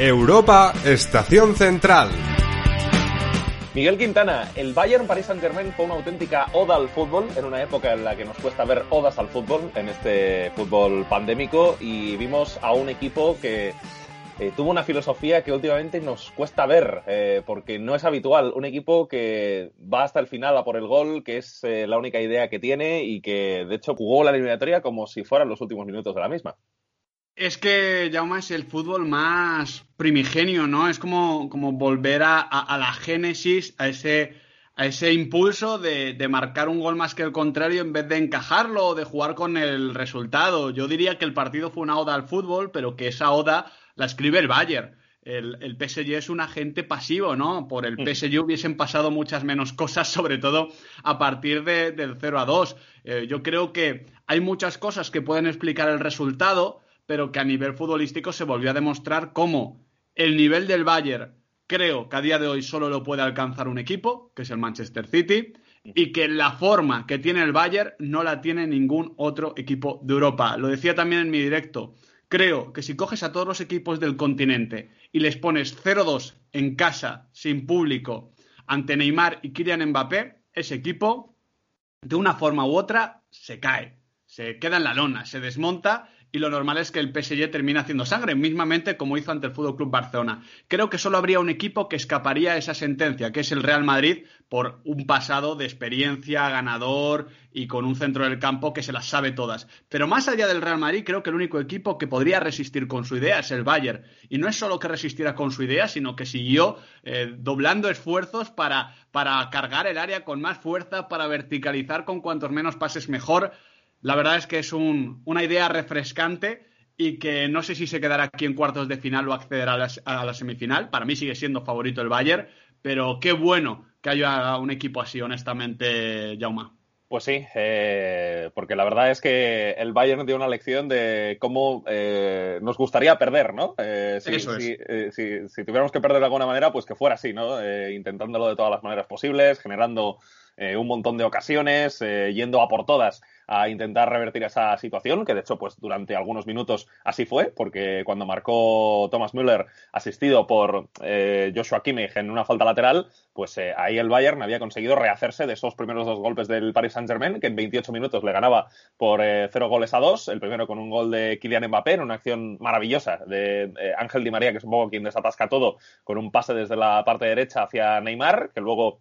Europa, Estación Central. Miguel Quintana, el Bayern Paris Saint-Germain fue una auténtica oda al fútbol en una época en la que nos cuesta ver odas al fútbol en este fútbol pandémico y vimos a un equipo que eh, tuvo una filosofía que últimamente nos cuesta ver eh, porque no es habitual. Un equipo que va hasta el final a por el gol, que es eh, la única idea que tiene y que de hecho jugó la eliminatoria como si fueran los últimos minutos de la misma. Es que, Jaume, es el fútbol más primigenio, ¿no? Es como, como volver a, a, la génesis, a ese, a ese impulso de, de, marcar un gol más que el contrario en vez de encajarlo o de jugar con el resultado. Yo diría que el partido fue una oda al fútbol, pero que esa oda la escribe el Bayern. El, el PSG es un agente pasivo, ¿no? Por el PSG hubiesen pasado muchas menos cosas, sobre todo a partir de, del 0 a 2. Eh, yo creo que hay muchas cosas que pueden explicar el resultado pero que a nivel futbolístico se volvió a demostrar cómo el nivel del Bayern creo que a día de hoy solo lo puede alcanzar un equipo, que es el Manchester City, y que la forma que tiene el Bayern no la tiene ningún otro equipo de Europa. Lo decía también en mi directo. Creo que si coges a todos los equipos del continente y les pones 0-2 en casa, sin público, ante Neymar y Kylian Mbappé, ese equipo, de una forma u otra, se cae, se queda en la lona, se desmonta y lo normal es que el PSG termine haciendo sangre, mismamente como hizo ante el Fútbol Club Barcelona. Creo que solo habría un equipo que escaparía a esa sentencia, que es el Real Madrid, por un pasado de experiencia, ganador y con un centro del campo que se las sabe todas. Pero más allá del Real Madrid, creo que el único equipo que podría resistir con su idea es el Bayern. Y no es solo que resistiera con su idea, sino que siguió eh, doblando esfuerzos para, para cargar el área con más fuerza, para verticalizar con cuantos menos pases mejor la verdad es que es una idea refrescante y que no sé si se quedará aquí en cuartos de final o accederá a la, semifinal. Para mí sigue siendo favorito el Bayern, pero qué bueno que haya un equipo así, honestamente, Jauma. Pues sí, eh, porque la verdad es que el Bayern dio una lección de cómo eh, nos gustaría perder, ¿no? Eh, si, Eso es. Si, si, tuviéramos que perder de alguna manera, pues que fuera así, ¿no? intentándolo de todas las maneras posibles, generando un montón de ocasiones, yendo a por todas a intentar revertir esa situación, que de hecho, pues durante algunos minutos así fue, porque cuando marcó Thomas Müller, asistido por eh, Joshua Kimmich en una falta lateral, pues eh, ahí el Bayern había conseguido rehacerse de esos primeros dos golpes del Paris Saint-Germain, que en 28 minutos le ganaba por eh, cero goles a dos, el primero con un gol de Kylian Mbappé, en una acción maravillosa de Ángel Di María, que es un poco quien desatasca todo, con un pase desde la parte derecha hacia Neymar, que luego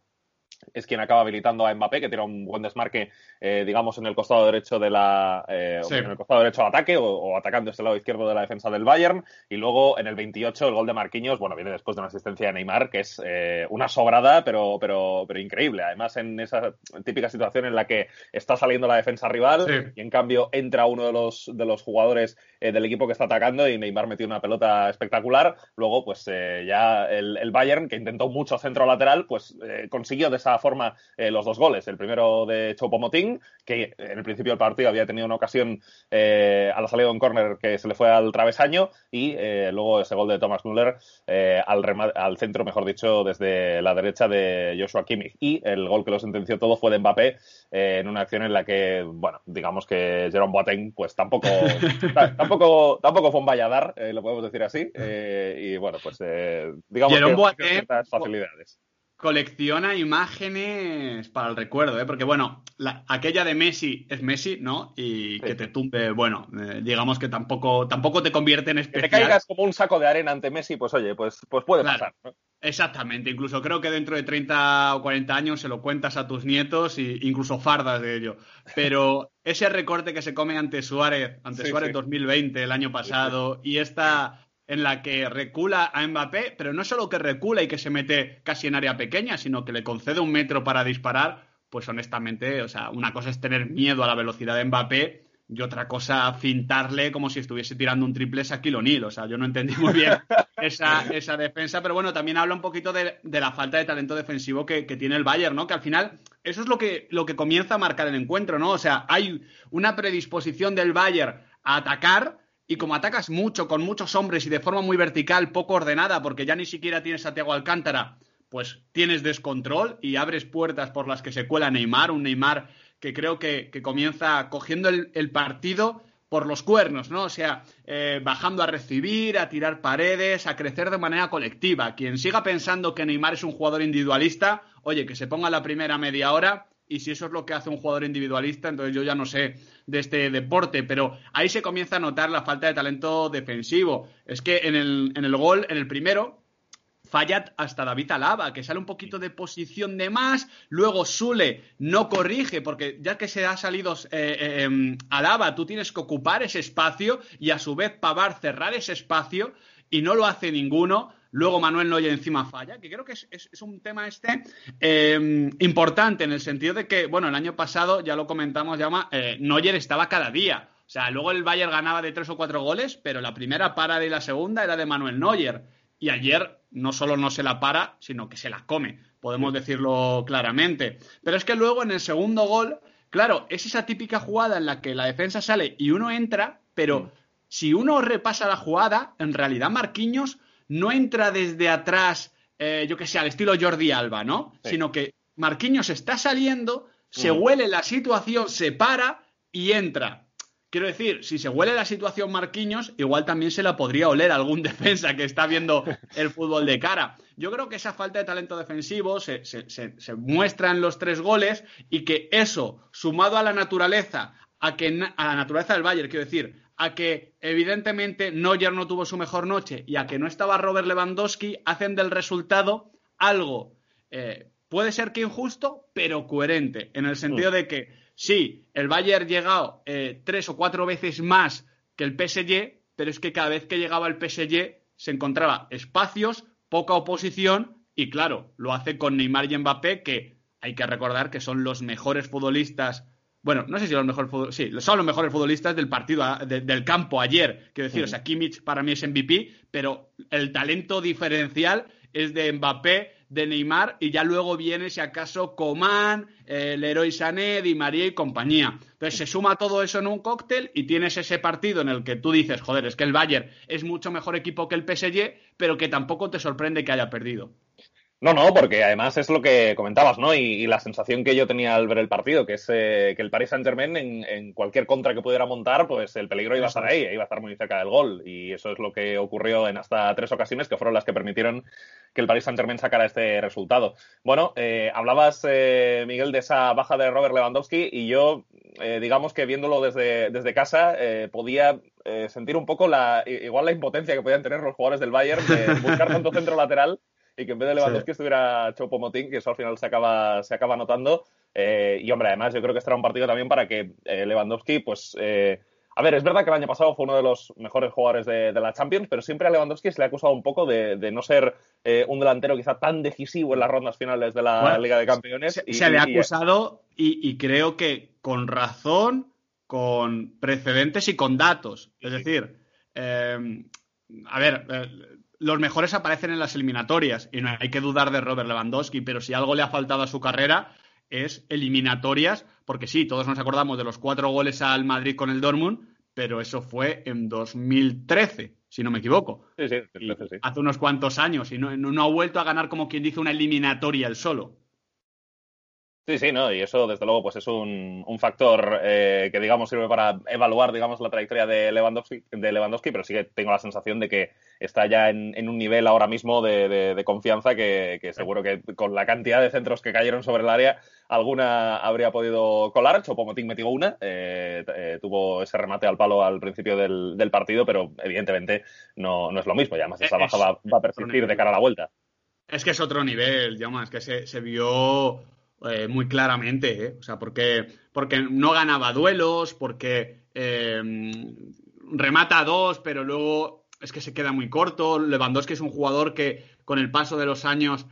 es quien acaba habilitando a Mbappé, que tiene un buen desmarque, eh, digamos, en el costado derecho de la eh, en el costado derecho de ataque o, atacando este lado izquierdo de la defensa del Bayern. Y luego en el 28 el gol de Marquinhos, bueno, viene después de una asistencia de Neymar, que es eh, una sobrada, pero, pero, pero increíble. Además, en esa típica situación en la que está saliendo la defensa rival y en cambio entra uno de los, de los jugadores del equipo que está atacando y Neymar metió una pelota espectacular. Luego, pues ya el, el, Bayern, que intentó mucho centro lateral, pues consiguió de esa forma eh, los dos goles. El primero de Chopomotín, que en el principio del partido había tenido una ocasión eh, a la salida de un córner que se le fue al travesaño, y eh, luego ese gol de Thomas Müller al, al, centro, mejor dicho, desde la derecha de Joshua Kimmich. Y el gol que lo sentenció todo fue de Mbappé en una acción en la que, bueno, digamos que Jerome Boateng, pues tampoco, tampoco, tampoco fue un valladar, lo podemos decir así. y bueno, pues digamos Jerome que ciertas facilidades colecciona imágenes para el recuerdo, ¿eh? porque bueno, aquella de Messi es Messi, ¿no? Y que te tumbe, bueno, eh, digamos que tampoco, tampoco te convierte en especial. Que te caigas como un saco de arena ante Messi, pues oye, pues, pues puede pasar. Exactamente, incluso creo que dentro de 30 o 40 años se lo cuentas a tus nietos e incluso fardas de ello. Pero ese recorte que se come ante Suárez, ante Suárez 2020, el año pasado, y esta en la que recula a Mbappé, pero no solo que recula y que se mete casi en área pequeña, sino que le concede un metro para disparar, pues honestamente, o sea, una cosa es tener miedo a la velocidad de Mbappé y otra cosa fintarle como si estuviese tirando un triple a O'Neal. O sea, yo no entendí muy bien esa, esa defensa, pero bueno, también habla un poquito de, la falta de talento defensivo que, tiene el Bayern, ¿no? Que al final eso es lo que, lo que comienza a marcar el encuentro, ¿no? O sea, hay una predisposición del Bayern a atacar. Y como atacas mucho, con muchos hombres y de forma muy vertical, poco ordenada, porque ya ni siquiera tienes a Thiago Alcántara, pues tienes descontrol y abres puertas por las que se cuela Neymar, un Neymar que creo que, comienza cogiendo el, partido por los cuernos, ¿no? O sea, eh, bajando a recibir, a tirar paredes, a crecer de manera colectiva. Quien siga pensando que Neymar es un jugador individualista, oye, que se ponga la primera media hora y si eso es lo que hace un jugador individualista, entonces yo ya no sé de este deporte, pero ahí se comienza a notar la falta de talento defensivo. Es que en el, en el gol, en el primero, falla hasta David Alaba, que sale un poquito de posición de más, luego Sule no corrige, porque ya que se ha salido eh, eh, em, Alaba, tú tienes que ocupar ese espacio y a su vez Pavar cerrar ese espacio y no lo hace ninguno. Luego Manuel Neuer encima falla, que creo que es, un tema este em, importante en el sentido de que, bueno, el año pasado, ya lo comentamos, llama, eh, Neuer estaba cada día. O sea, luego el Bayern ganaba de tres o cuatro goles, pero la primera para y la segunda era de Manuel Neuer. Y ayer no solo no se la para, sino que se la come, podemos decirlo claramente. Pero es que luego en el segundo gol, claro, es esa típica jugada en la que la defensa sale y uno entra, pero mm. si uno repasa la jugada, en realidad Marquinhos no entra desde atrás, eh, yo que sé, al estilo Jordi Alba, ¿no? Sino que Marquinhos está saliendo, se mm. huele la situación, se para y entra. Quiero decir, si se huele la situación Marquinhos, igual también se la podría oler algún defensa que está viendo el fútbol de cara. Yo creo que esa falta de talento defensivo se, muestra en los tres goles y que eso, sumado a la naturaleza, a, que, a la naturaleza del Bayern, quiero decir, a que evidentemente Neuer no tuvo su mejor noche y a que no estaba Robert Lewandowski, hacen del resultado algo, eh, puede ser que injusto, pero coherente, en el sentido mm. de que Sí, el Bayern llegado eh, tres o cuatro veces más que el PSG, pero es que cada vez que llegaba el PSG se encontraba espacios, poca oposición y claro, lo hace con Neymar y Mbappé, que hay que recordar que son los mejores futbolistas. Bueno, no sé si los mejores sí, son los mejores futbolistas del partido del campo ayer. Quiero decir, o sea, Kimmich para mí es MVP, pero el talento diferencial es de Mbappé, de Neymar y ya luego viene, si acaso, Coman, el Leroy Sané, Di María y compañía. Entonces se suma todo eso en un cóctel y tienes ese partido en el que tú dices, joder, es que el Bayern es mucho mejor equipo que el PSG, pero que tampoco te sorprende que haya perdido. No, no, porque además es lo que comentabas, ¿no? Y, la sensación que yo tenía al ver el partido, que es eh, que el Paris Saint Germain en, cualquier contra que pudiera montar, pues el peligro iba a estar ahí, iba a estar muy cerca del gol. Y eso es lo que ocurrió en hasta tres ocasiones, que fueron las que permitieron que el Paris Saint Germain sacara este resultado. Bueno, eh, hablabas, eh, Miguel, de esa baja de Robert Lewandowski y yo, digamos que viéndolo desde, desde casa, podía sentir un poco la igual la impotencia que podían tener los jugadores del Bayern de buscar tanto centro lateral y que en vez de Lewandowski estuviera Chopo Motín, que eso al final se acaba, se acaba notando. Eh, y hombre, además yo creo que este era un partido también para que eh, Lewandowski, pues... Eh, a ver, es verdad que el año pasado fue uno de los mejores jugadores de, la Champions, pero siempre a Lewandowski se le ha acusado un poco de, no ser un delantero quizá tan decisivo en las rondas finales de la Liga de Campeones. Se, se le ha acusado y, creo que con razón, con precedentes y con datos. Es decir, a ver, los mejores aparecen en las eliminatorias y no hay que dudar de Robert Lewandowski, pero si algo le ha faltado a su carrera es eliminatorias, porque sí, todos nos acordamos de los cuatro goles al Madrid con el Dortmund, pero eso fue en 2013, si no me equivoco. Sí, sí, sí. Hace unos cuantos años y no, no ha vuelto a ganar como quien dice una eliminatoria el solo. Sí, sí, no, y eso desde luego pues es un, factor eh, que digamos sirve para evaluar digamos la trayectoria de Lewandowski, de Lewandowski pero sí que tengo la sensación de que está ya en, un nivel ahora mismo de, confianza que, seguro que con la cantidad de centros que cayeron sobre el área alguna habría podido colar. Chopomotín metió una, eh, eh, tuvo ese remate al palo al principio del, partido, pero evidentemente no, no, es lo mismo y además esa baja va, a persistir de cara a la vuelta. Es que es otro nivel, ya más, que se, se vio eh, muy claramente, ¿eh? o sea, porque, porque no ganaba duelos, porque eh, remata a dos, pero luego es que se queda muy corto. Lewandowski es un jugador que con el paso de los años,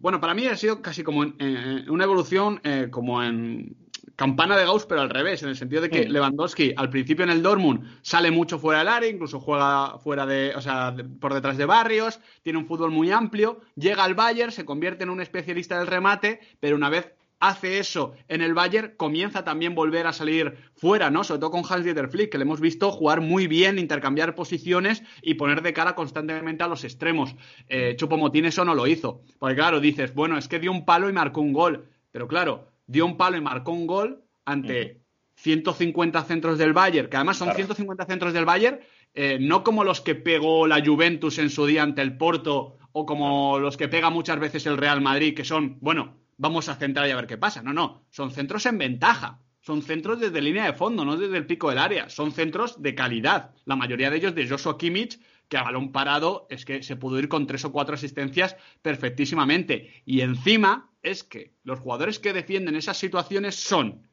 bueno, para mí ha sido casi como en, una evolución como en campana de Gauss, pero al revés, en el sentido de que. Lewandowski al principio en el Dortmund sale mucho fuera del área, incluso juega fuera de, o sea, por detrás de barrios, tiene un fútbol muy amplio, llega al Bayern, se convierte en un especialista del remate, pero una vez hace eso en el Bayern, comienza también volver a salir fuera, ¿no? Sobre todo con Hans-Dieter Flick, que le hemos visto jugar muy bien, intercambiar posiciones y poner de cara constantemente a los extremos. Eh, Chupomotín eso no lo hizo. Porque claro, dices, bueno, es que dio un palo y marcó un gol. Pero claro, dio un palo y marcó un gol ante 150 centros del Bayern, que además son 150 centros del Bayern, eh, no como los que pegó la Juventus en su día ante el Porto o como los que pega muchas veces el Real Madrid, que son, bueno, vamos a centrar y a ver qué pasa. No, no, son centros en ventaja. Son centros desde línea de fondo, no desde el pico del área. Son centros de calidad. La mayoría de ellos de Joshua Kimmich, que a balón parado es que se pudo ir con tres o cuatro asistencias perfectísimamente. Y encima es que los jugadores que defienden esas situaciones son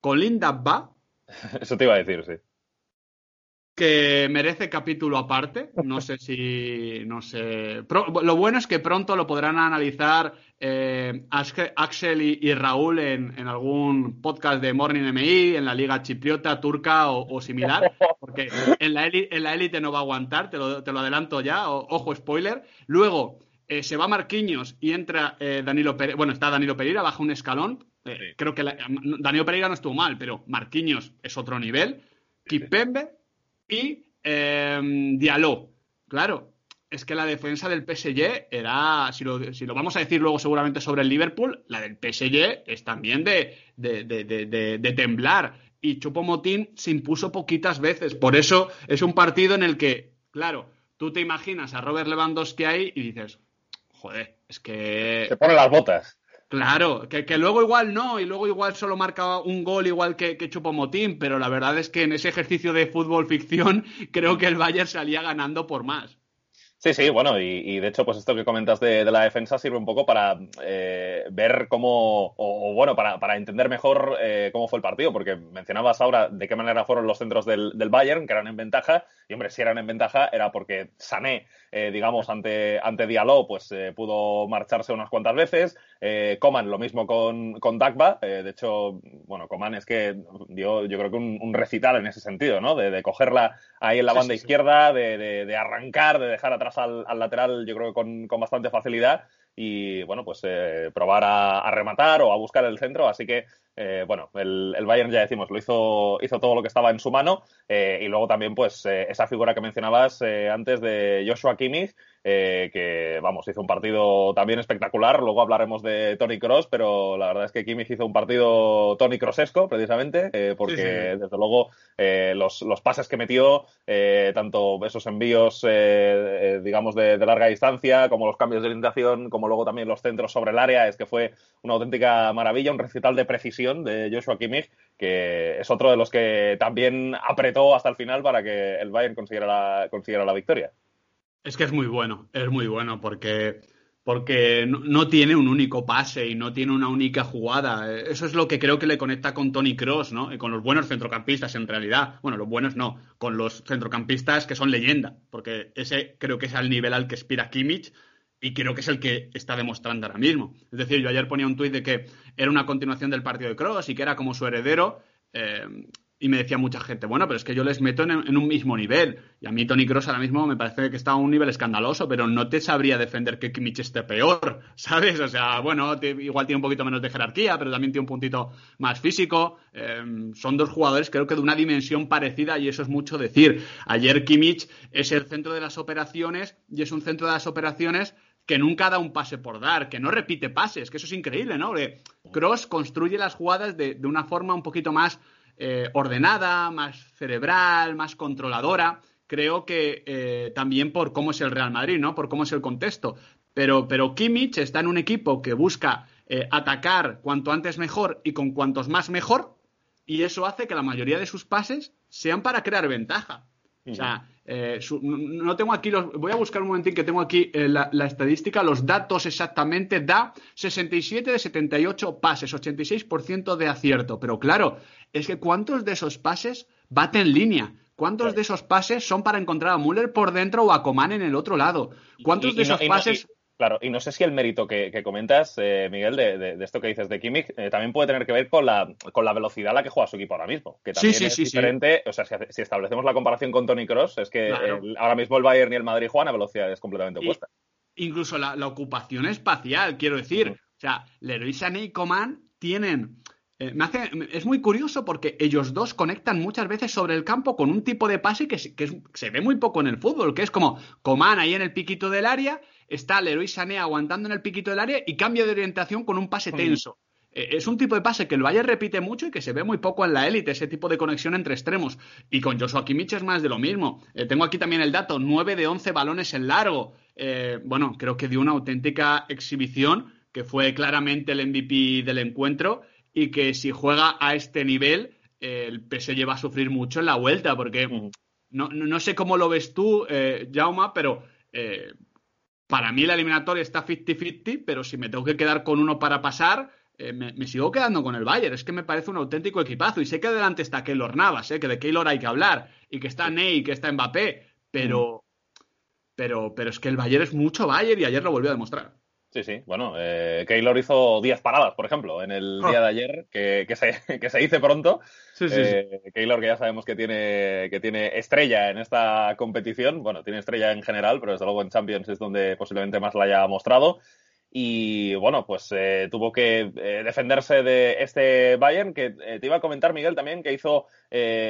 Colin Dabba. Eso te iba a decir, sí que merece capítulo aparte. No sé si. No sé. lo bueno es que pronto lo podrán analizar eh, Axel y, Raúl en, algún podcast de Morning MI, en la Liga Chipriota, Turca o, similar, porque en la, élite no va a aguantar, te lo, adelanto ya, ojo, spoiler. Luego eh, se va Marquinhos y entra eh, Danilo Pereira, bueno, está Danilo Pereira, baja un escalón. Creo que Danilo Pereira no estuvo mal, pero Marquinhos es otro nivel. Kipembe y eh. Claro, es que la defensa del PSG era, si lo, si lo, vamos a decir luego seguramente sobre el Liverpool, la del PSG es también de, de, de, de temblar. Y Chupomotín se impuso poquitas veces. Por eso es un partido en el que, claro, tú te imaginas a Robert Lewandowski ahí y dices, joder, es que... Se pone las botas. Claro, que, luego igual no, y luego igual solo marca un gol igual que, que Chupomotín, pero la verdad es que en ese ejercicio de fútbol ficción creo que el Bayern salía ganando por más. Sí, sí, bueno, y, de hecho, pues esto que comentas de, la defensa sirve un poco para eh, ver cómo, o, bueno, para, entender mejor eh, cómo fue el partido, porque mencionabas ahora de qué manera fueron los centros del, Bayern, que eran en ventaja, y hombre, si eran en ventaja era porque Sané, eh, digamos, ante, ante Diallo, pues pudo marcharse unas cuantas veces, Coman lo mismo con, con Dagba, de hecho, bueno, Coman es que dio yo creo que un, recital en ese sentido, ¿no? De, cogerla ahí en la banda izquierda, de, de arrancar, de dejar atrás al, lateral, yo creo que con, con bastante facilidad y bueno, pues eh, probar a, rematar o a buscar el centro. Así que, eh, bueno, el, Bayern ya decimos, lo hizo, hizo todo lo que estaba en su mano. Eh, y luego también, pues, esa figura que mencionabas antes de Joshua Kimmich, que, vamos, hizo un partido también espectacular. Luego hablaremos de Tony Cross, pero la verdad es que Kimmich hizo un partido Tony Crossesco, precisamente, porque desde luego los, los, pases que metió, tanto esos envíos, digamos, de, de, larga distancia, como los cambios de orientación, como luego también los centros sobre el área, es que fue una auténtica maravilla, un recital de precisión de Joshua Kimmich, que es otro de los que también apretó hasta el final para que el Bayern consiguiera la, consiguiera la victoria. Es que es muy bueno, es muy bueno porque porque no, tiene un único pase y no tiene una única jugada. Eso es lo que creo que le conecta con Tony Cross, ¿no? Y con los buenos centrocampistas, en realidad. Bueno, los buenos no, con los centrocampistas que son leyenda, porque ese creo que es al nivel al que aspira Kimmich y creo que es el que está demostrando ahora mismo. Es decir, yo ayer ponía un tuit de que era una continuación del partido de Cross y que era como su heredero. Eh, y me decía mucha gente, bueno, pero es que yo les meto en, un mismo nivel. Y a mí Tony Cross ahora mismo me parece que está a un nivel escandaloso, pero no te sabría defender que Kimmich esté peor, ¿sabes? O sea, bueno, igual tiene un poquito menos de jerarquía, pero también tiene un puntito más físico. Eh, son dos jugadores creo que de una dimensión parecida y eso es mucho decir. Ayer Kimmich es el centro de las operaciones y es un centro de las operaciones que nunca da un pase por dar, que no repite pases, que eso es increíble, ¿no? Cross construye las jugadas de, una forma un poquito más eh, ordenada, más cerebral, más controladora. Creo que eh, también por cómo es el Real Madrid, ¿no? Por cómo es el contexto. Pero, pero Kimmich está en un equipo que busca eh, atacar cuanto antes mejor y con cuantos más mejor, y eso hace que la mayoría de sus pases sean para crear ventaja. O sea, eh, no tengo aquí los. Voy a buscar un momentín que tengo aquí eh, la, estadística, los datos exactamente. Da 67 de 78 pases, 86% de acierto. Pero claro, es que ¿cuántos de esos pases baten en línea? ¿Cuántos de esos pases son para encontrar a Müller por dentro o a Coman en el otro lado? ¿Cuántos de esos pases.? Claro, y no sé si el mérito que, comentas, eh, Miguel, de, esto que dices de Kimmich, eh, también puede tener que ver con la, con la velocidad a la que juega su equipo ahora mismo. Que también es diferente. O sea, si, establecemos la comparación con Tony Cross, es que ahora mismo el Bayern y el Madrid juegan a velocidades completamente opuestas. Incluso la, ocupación espacial, quiero decir. O sea, Leroy Sané y Coman tienen eh, es muy curioso porque ellos dos conectan muchas veces sobre el campo con un tipo de pase que, se ve muy poco en el fútbol, que es como Coman ahí en el piquito del área, está Leroy Sané aguantando en el piquito del área y cambia de orientación con un pase tenso. Eh, es un tipo de pase que el Bayern repite mucho y que se ve muy poco en la élite, ese tipo de conexión entre extremos. Y con Joshua Kimmich es más de lo mismo. Eh, tengo aquí también el dato, 9 de 11 balones en largo. bueno, creo que dio una auténtica exhibición, que fue claramente el MVP del encuentro y que si juega a este nivel, el PSG va a sufrir mucho en la vuelta, porque no, no, sé cómo lo ves tú, eh, Jauma, pero eh, para mí la eliminatoria está 50-50, pero si me tengo que quedar con uno para pasar, eh, me, sigo quedando con el Bayern. Es que me parece un auténtico equipazo. Y sé que adelante está Keylor Navas, que de Keylor hay que hablar, y que está Ney, que está Mbappé, pero, pero, pero es que el Bayern es mucho Bayern y ayer lo volvió a demostrar. Sí, sí. Bueno, eh, Keylor hizo 10 paradas, por ejemplo, en el día ah. de ayer, que, que, se, que se dice pronto. Sí, sí, eh, Keylor, que ya sabemos que tiene, que tiene estrella en esta competición. Bueno, tiene estrella en general, pero desde luego en Champions es donde posiblemente más la haya mostrado y bueno, pues eh, tuvo que eh, defenderse de este Bayern que eh, te iba a comentar, Miguel, también que hizo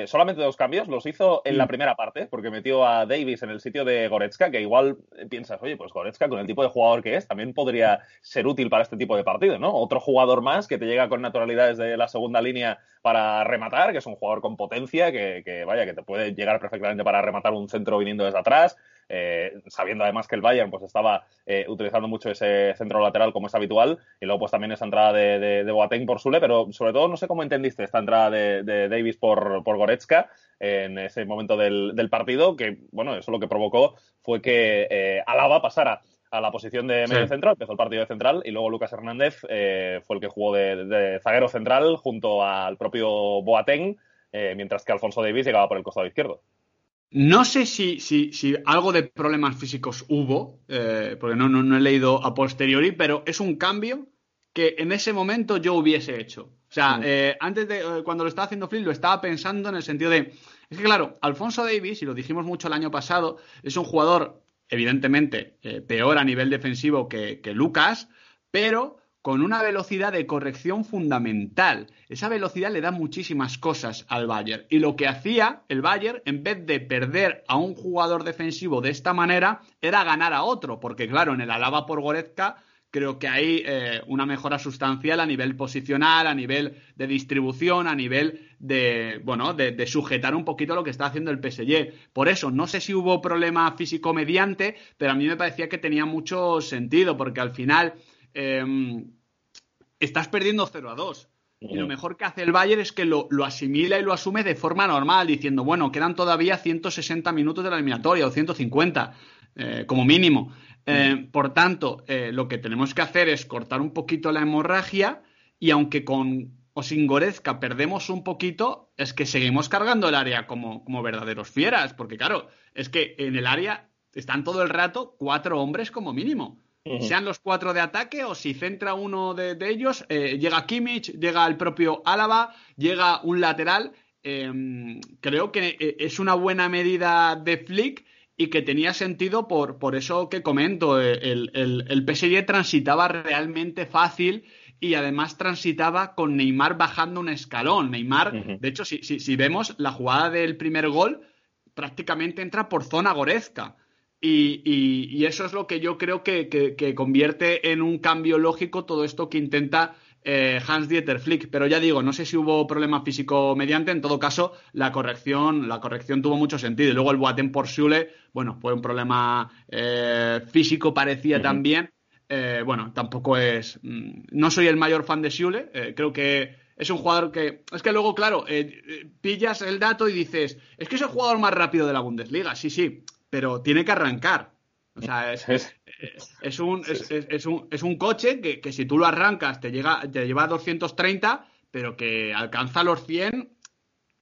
solamente dos cambios, los hizo en la mm. primera parte, porque metió a Davis en el sitio de Goretzka, que igual piensas, oye, pues Goretzka con el tipo de jugador que es, también podría ser útil para este tipo de partido, ¿no? Otro jugador más que te llega con naturalidades de la segunda línea para rematar, que es un jugador con potencia, que, que vaya, que te puede llegar perfectamente para rematar un centro viniendo desde atrás, eh, sabiendo además que el Bayern pues estaba eh, utilizando mucho ese centro lateral como es habitual, y luego pues también esa entrada de, de, Boateng por Sule, pero sobre todo no sé cómo entendiste esta entrada de, Davis por, por Goretzka en ese momento del, partido, que bueno, eso lo que provocó fue que eh, Alaba pasara a la posición de medio centro, empezó el partido de central y luego Lucas Hernández fue el que jugó de, zaguero central junto al propio Boateng, mientras que Alfonso Davis llegaba por el costado izquierdo. No sé si, si, si, algo de problemas físicos hubo, eh, porque no, no, he leído a posteriori, pero es un cambio que en ese momento yo hubiese hecho. O sea, eh, antes de eh, cuando lo estaba haciendo Flynn, lo estaba pensando en el sentido de. Es que, claro, Alfonso Davis, y lo dijimos mucho el año pasado, es un jugador, evidentemente, peor a nivel defensivo que, que Lucas, pero con una velocidad de corrección fundamental. Esa velocidad le da muchísimas cosas al Bayern. Y lo que hacía el Bayern, en vez de perder a un jugador defensivo de esta manera, era ganar a otro. Porque, claro, en el Alaba por Goretzka, creo que hay eh, una mejora sustancial a nivel posicional, a nivel de distribución, a nivel de, bueno, de, sujetar un poquito lo que está haciendo el PSG. Por eso, no sé si hubo problema físico mediante, pero a mí me parecía que tenía mucho sentido, porque al final Em, estás perdiendo 0 a 2. Y lo mejor que hace el Bayern es que lo, asimila y lo asume de forma normal, diciendo, bueno, quedan todavía 160 minutos de la eliminatoria o 150, eh, como mínimo. Eh, por tanto, eh, lo que tenemos que hacer es cortar un poquito la hemorragia y aunque con o sin Gorezca perdemos un poquito, es que seguimos cargando el área como, como verdaderos fieras, porque claro, es que en el área están todo el rato cuatro hombres como mínimo sean los cuatro de ataque o si centra uno de, ellos, eh, llega Kimmich, llega el propio Álava, llega un lateral. Em, creo que eh, es una buena medida de Flick y que tenía sentido por, por eso que comento. Eh, el, el, PSG transitaba realmente fácil y además transitaba con Neymar bajando un escalón. Neymar, de hecho, si, si, si, vemos la jugada del primer gol, prácticamente entra por zona gorezca. Y, eso es lo que yo creo que, convierte en un cambio lógico todo esto que intenta eh, Hans Dieter Flick. Pero ya digo, no sé si hubo problema físico mediante. En todo caso, la corrección, la corrección tuvo mucho sentido. Y luego el Boateng por Schule, bueno, fue un problema eh, físico, parecía también. Eh, bueno, tampoco es. Mm, no soy el mayor fan de Schule. creo que es un jugador que. Es que luego, claro, pillas el dato y dices, es que es el jugador más rápido de la Bundesliga. Sí, sí pero tiene que arrancar. O sea, es, un, es, un, coche que, si tú lo arrancas te, llega, te lleva a 230, pero que alcanza los 100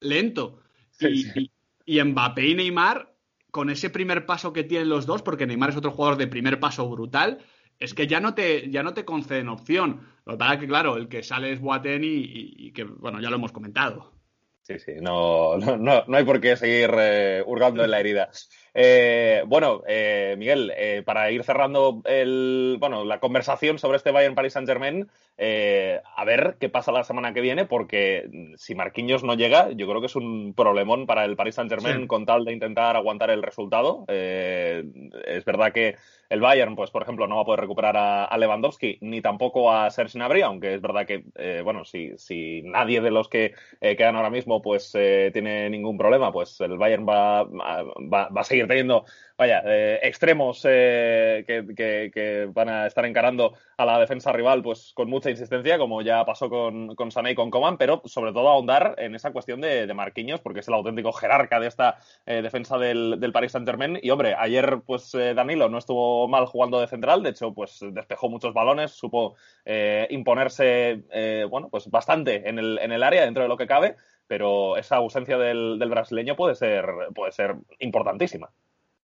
lento. Y, y, Mbappé y Neymar, con ese primer paso que tienen los dos, porque Neymar es otro jugador de primer paso brutal, es que ya no te, ya no te conceden opción. Lo que pasa es que, claro, el que sale es Boateng y, que, bueno, ya lo hemos comentado. Sí, sí, no, no, no hay por qué seguir eh, hurgando en la herida. Eh, bueno, eh, Miguel, eh, para ir cerrando el, bueno, la conversación sobre este Bayern Paris Saint Germain, a ver qué pasa la semana que viene, porque si Marquinhos no llega, yo creo que es un problemón para el Paris Saint Germain con tal de intentar aguantar el resultado. es verdad que el Bayern, pues por ejemplo, no va a poder recuperar a, Lewandowski ni tampoco a Serge Gnabry, aunque es verdad que, bueno, si, si nadie de los que quedan ahora mismo pues tiene ningún problema, pues el Bayern va, va, va a seguir teniendo vaya, eh, extremos eh, que, van a estar encarando a la defensa rival pues con mucha insistencia, como ya pasó con, con Sané y con Coman, pero sobre todo ahondar en esa cuestión de, de Marquinhos, porque es el auténtico jerarca de esta eh, defensa del, del, Paris Saint-Germain. Y hombre, ayer pues Danilo no estuvo mal jugando de central, de hecho pues despejó muchos balones, supo imponerse bueno, pues bastante en el, en el área dentro de lo que cabe pero esa ausencia del, del, brasileño puede ser, puede ser importantísima.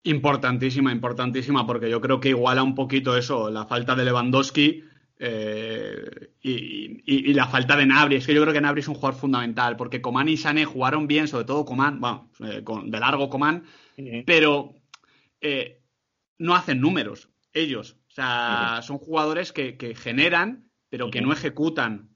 Importantísima, importantísima, porque yo creo que iguala un poquito eso, la falta de Lewandowski eh, y, la falta de Nabri. Es que yo creo que Nabri es un jugador fundamental, porque Coman y Sané jugaron bien, sobre todo Coman, bueno, eh, de largo Coman, pero eh, no hacen números ellos. O sea, son jugadores que, generan, pero que no ejecutan.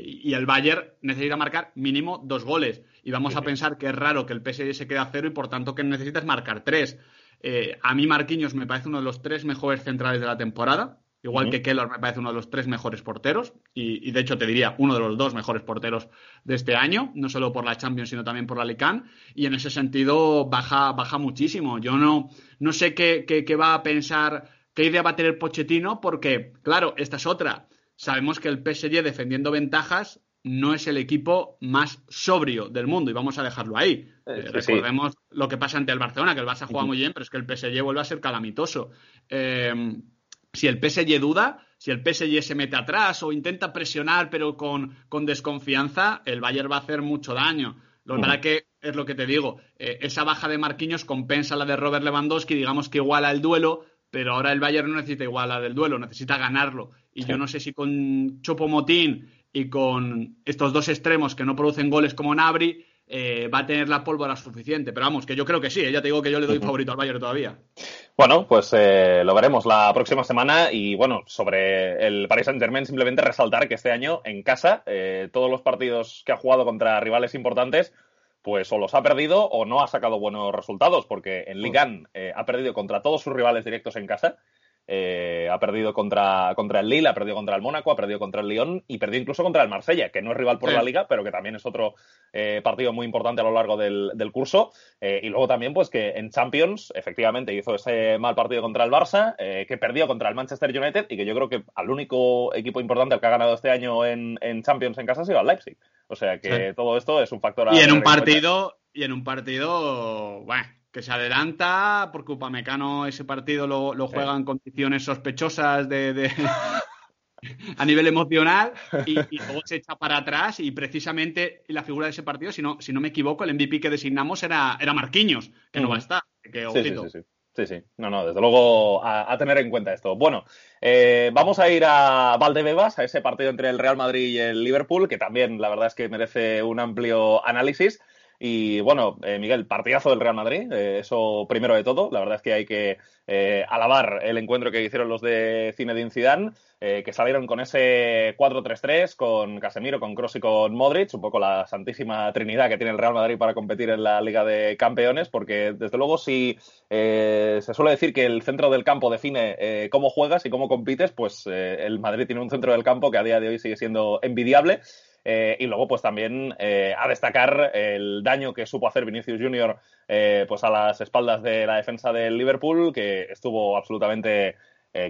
y el Bayern necesita marcar mínimo dos goles. Y vamos a pensar que es raro que el PSG se quede a cero y por tanto que necesitas marcar tres. Eh, a mí Marquinhos me parece uno de los tres mejores centrales de la temporada, igual que Keller me parece uno de los tres mejores porteros y, de hecho te diría uno de los dos mejores porteros de este año, no solo por la Champions sino también por la Lican y en ese sentido baja, baja muchísimo. Yo no, no sé qué, qué va a pensar, qué idea va a tener Pochettino porque, claro, esta es otra. Sabemos que el PSG defendiendo ventajas no es el equipo más sobrio del mundo y vamos a dejarlo ahí. Eh, eh, recordemos lo que pasa ante el Barcelona, que el Barça juega muy bien, pero es que el PSG vuelve a ser calamitoso. Em, si el PSG duda, si el PSG se mete atrás o intenta presionar pero con, desconfianza, el Bayern va a hacer mucho daño. Lo verdad que es lo que te digo, eh, esa baja de Marquinhos compensa la de Robert Lewandowski, digamos que iguala el duelo, pero ahora el Bayern no necesita igualar el duelo, necesita ganarlo. Y yo no sé si con Chopo Motín y con estos dos extremos que no producen goles como Nabri, eh, va a tener la pólvora suficiente. Pero vamos, que yo creo que sí, ¿eh? ya te digo que yo le doy favorito al Bayern todavía. Bueno, pues eh, lo veremos la próxima semana y bueno, sobre el Paris Saint Germain simplemente resaltar que este año en casa todos los partidos que ha jugado contra rivales importantes pues o los ha perdido o no ha sacado buenos resultados porque en Ligue 1 ha perdido contra todos sus rivales directos en casa eh, ha perdido contra, contra el Lille, ha perdido contra el Mónaco, ha perdido contra el Lyon y perdió incluso contra el Marsella, que no es rival por la liga, pero que también es otro eh, partido muy importante a lo largo del, curso. Eh, y luego también, pues que en Champions, efectivamente, hizo ese mal partido contra el Barça, que perdió contra el Manchester United y que yo creo que al único equipo importante que ha ganado este año en, Champions en casa ha sido el Leipzig. O sea que todo esto es un factor. y en un partido, y en un partido, bueno que se adelanta, porque Upamecano ese partido lo, juega en condiciones sospechosas de, a nivel emocional y, luego se echa para atrás y precisamente la figura de ese partido, si no, si no me equivoco, el MVP que designamos era, era Marquinhos, que no va a estar. sí, sí, No, no, desde luego a, tener en cuenta esto. Bueno, eh, vamos a ir a Valdebebas, a ese partido entre el Real Madrid y el Liverpool, que también la verdad es que merece un amplio análisis. Y bueno, eh, Miguel, partidazo del Real Madrid, eh, eso primero de todo. La verdad es que hay que eh, alabar el encuentro que hicieron los de Zinedine Zidane, que salieron con ese 4-3-3, con Casemiro, con Kroos y con Modric, un poco la santísima trinidad que tiene el Real Madrid para competir en la Liga de Campeones, porque desde luego si se suele decir que el centro del campo define cómo juegas y cómo compites, pues el Madrid tiene un centro del campo que a día de hoy sigue siendo envidiable. Eh, y luego, pues también eh, a destacar el daño que supo hacer Vinicius Junior eh, pues a las espaldas de la defensa del Liverpool, que estuvo absolutamente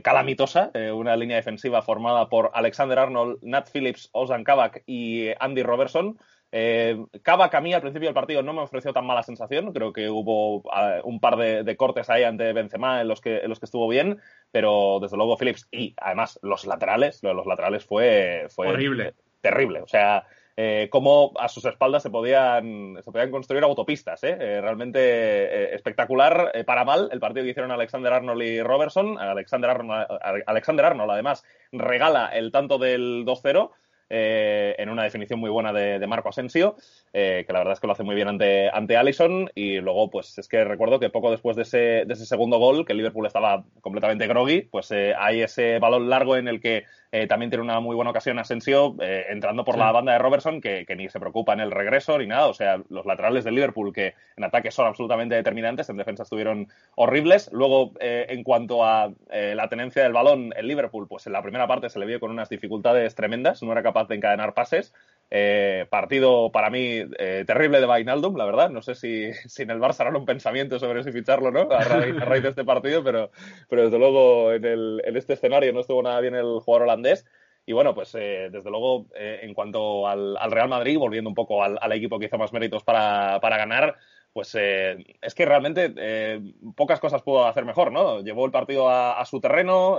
calamitosa. una línea defensiva formada por Alexander Arnold, Nat Phillips, Ozan Kabak y Andy Robertson. Eh, Kabak a mí al principio del partido no me ofreció tan mala sensación. Creo que hubo un par de, cortes ahí ante Benzema en los, que, en los que estuvo bien, pero desde luego Phillips y además los laterales, lo de los laterales fue, fue horrible terrible. O sea, eh, cómo a sus espaldas se podían, se podían construir autopistas. ¿eh? eh realmente eh, espectacular, para mal, el partido que hicieron Alexander Arnold y Robertson. Alexander Arnold, Alexander Arnold además, regala el tanto del 2-0 eh, en una definición muy buena de, Marco Asensio, eh, que la verdad es que lo hace muy bien ante, ante Allison. Y luego, pues es que recuerdo que poco después de ese, de ese segundo gol, que Liverpool estaba completamente groggy, pues eh, hay ese balón largo en el que también tiene una muy buena ocasión Asensio, entrando por la banda de Robertson, que, ni se preocupa en el regreso ni nada. O sea, los laterales del Liverpool, que en ataque son absolutamente determinantes, en defensa estuvieron horribles. Luego, en cuanto a la tenencia del balón, el Liverpool, pues en la primera parte se le vio con unas dificultades tremendas, no era capaz de encadenar pases. Eh, partido para mí eh, terrible de Vainaldum, la verdad. No sé si, en el Barça harán un pensamiento sobre si ficharlo no a raíz, de este partido, pero, pero desde luego en, el, en, este escenario no estuvo nada bien el jugador holandés. Y bueno, pues eh, desde luego en cuanto al, Real Madrid, volviendo un poco al, equipo que hizo más méritos para, ganar, pues es que realmente pocas cosas pudo hacer mejor, ¿no? Llevó el partido a, a su terreno,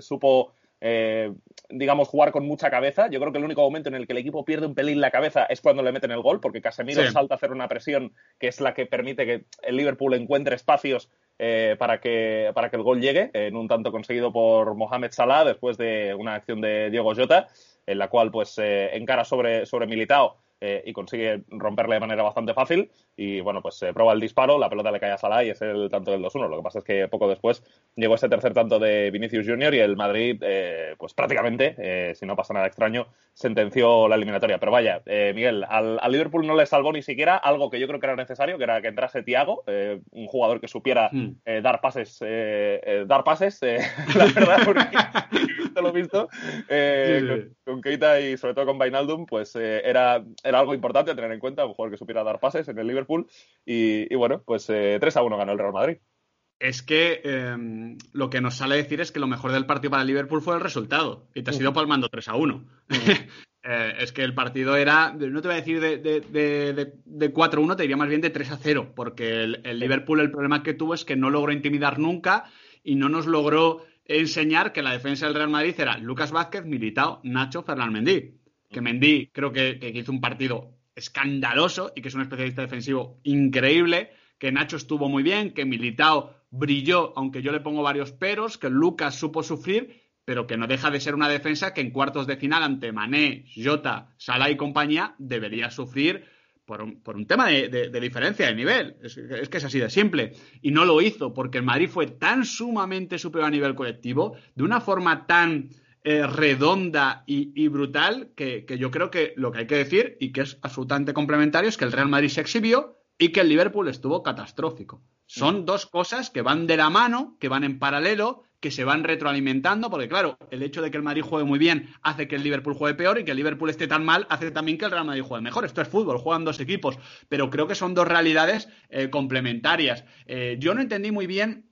supo eh, digamos, jugar con mucha cabeza. Yo creo que el único momento en el que el equipo pierde un pelín la cabeza es cuando le meten el gol, porque Casemiro salta a hacer una presión que es la que permite que el Liverpool encuentre espacios eh, para, que, para que el gol llegue, en un tanto conseguido por Mohamed Salah después de una acción de Diego Jota, en la cual pues eh, encara sobre, sobre Militao eh, y consigue romperle de manera bastante fácil. Y bueno, pues se prueba el disparo, la pelota le cae a Salah y es el tanto del 2-1. Lo que pasa es que poco después llegó ese tercer tanto de Vinicius Junior y el Madrid, eh, pues prácticamente, eh, si no pasa nada extraño, sentenció la eliminatoria. Pero vaya, Miguel, al, Liverpool no le salvó ni siquiera algo que yo creo que era necesario, que era que entrase Thiago, un jugador que supiera hmm. dar pases, dar pases, la verdad, porque lo visto, Con, Keita y sobre todo con Vainaldum, pues era algo importante a tener en cuenta, un jugador que supiera dar pases en el Liverpool. Y, bueno, pues 3 eh, a 1 ganó el Real Madrid. Es que em, lo que nos sale a decir es que lo mejor del partido para el Liverpool fue el resultado. Y te has ido palmando 3 a 1. Eh, es que el partido era, no te voy a decir de, de, 4 a 1, te diría más bien de 3 a 0. Porque el, el Liverpool el problema que tuvo es que no logró intimidar nunca y no nos logró enseñar que la defensa del Real Madrid era Lucas Vázquez, Militao, Nacho, Fernán Mendy que Mendy creo que, hizo un partido escandaloso y que es un especialista defensivo increíble, que Nacho estuvo muy bien, que Militao brilló, aunque yo le pongo varios peros, que Lucas supo sufrir, pero que no deja de ser una defensa que en cuartos de final ante Mané, Jota, Salah y compañía debería sufrir por un, tema de, diferencia de nivel. Es, es, que es así de simple. Y no lo hizo porque el Madrid fue tan sumamente superior a nivel colectivo, de una forma tan eh, redonda y, brutal que, yo creo que lo que hay que decir y que es absolutamente complementario es que el Real Madrid se exhibió y que el Liverpool estuvo catastrófico. Son dos cosas que van de la mano, que van en paralelo, que se van retroalimentando, porque claro, el hecho de que el Madrid juegue muy bien hace que el Liverpool juegue peor y que el Liverpool esté tan mal hace también que el Real Madrid juegue mejor. Esto es fútbol, juegan dos equipos, pero creo que son dos realidades eh, complementarias. Eh, yo no entendí muy bien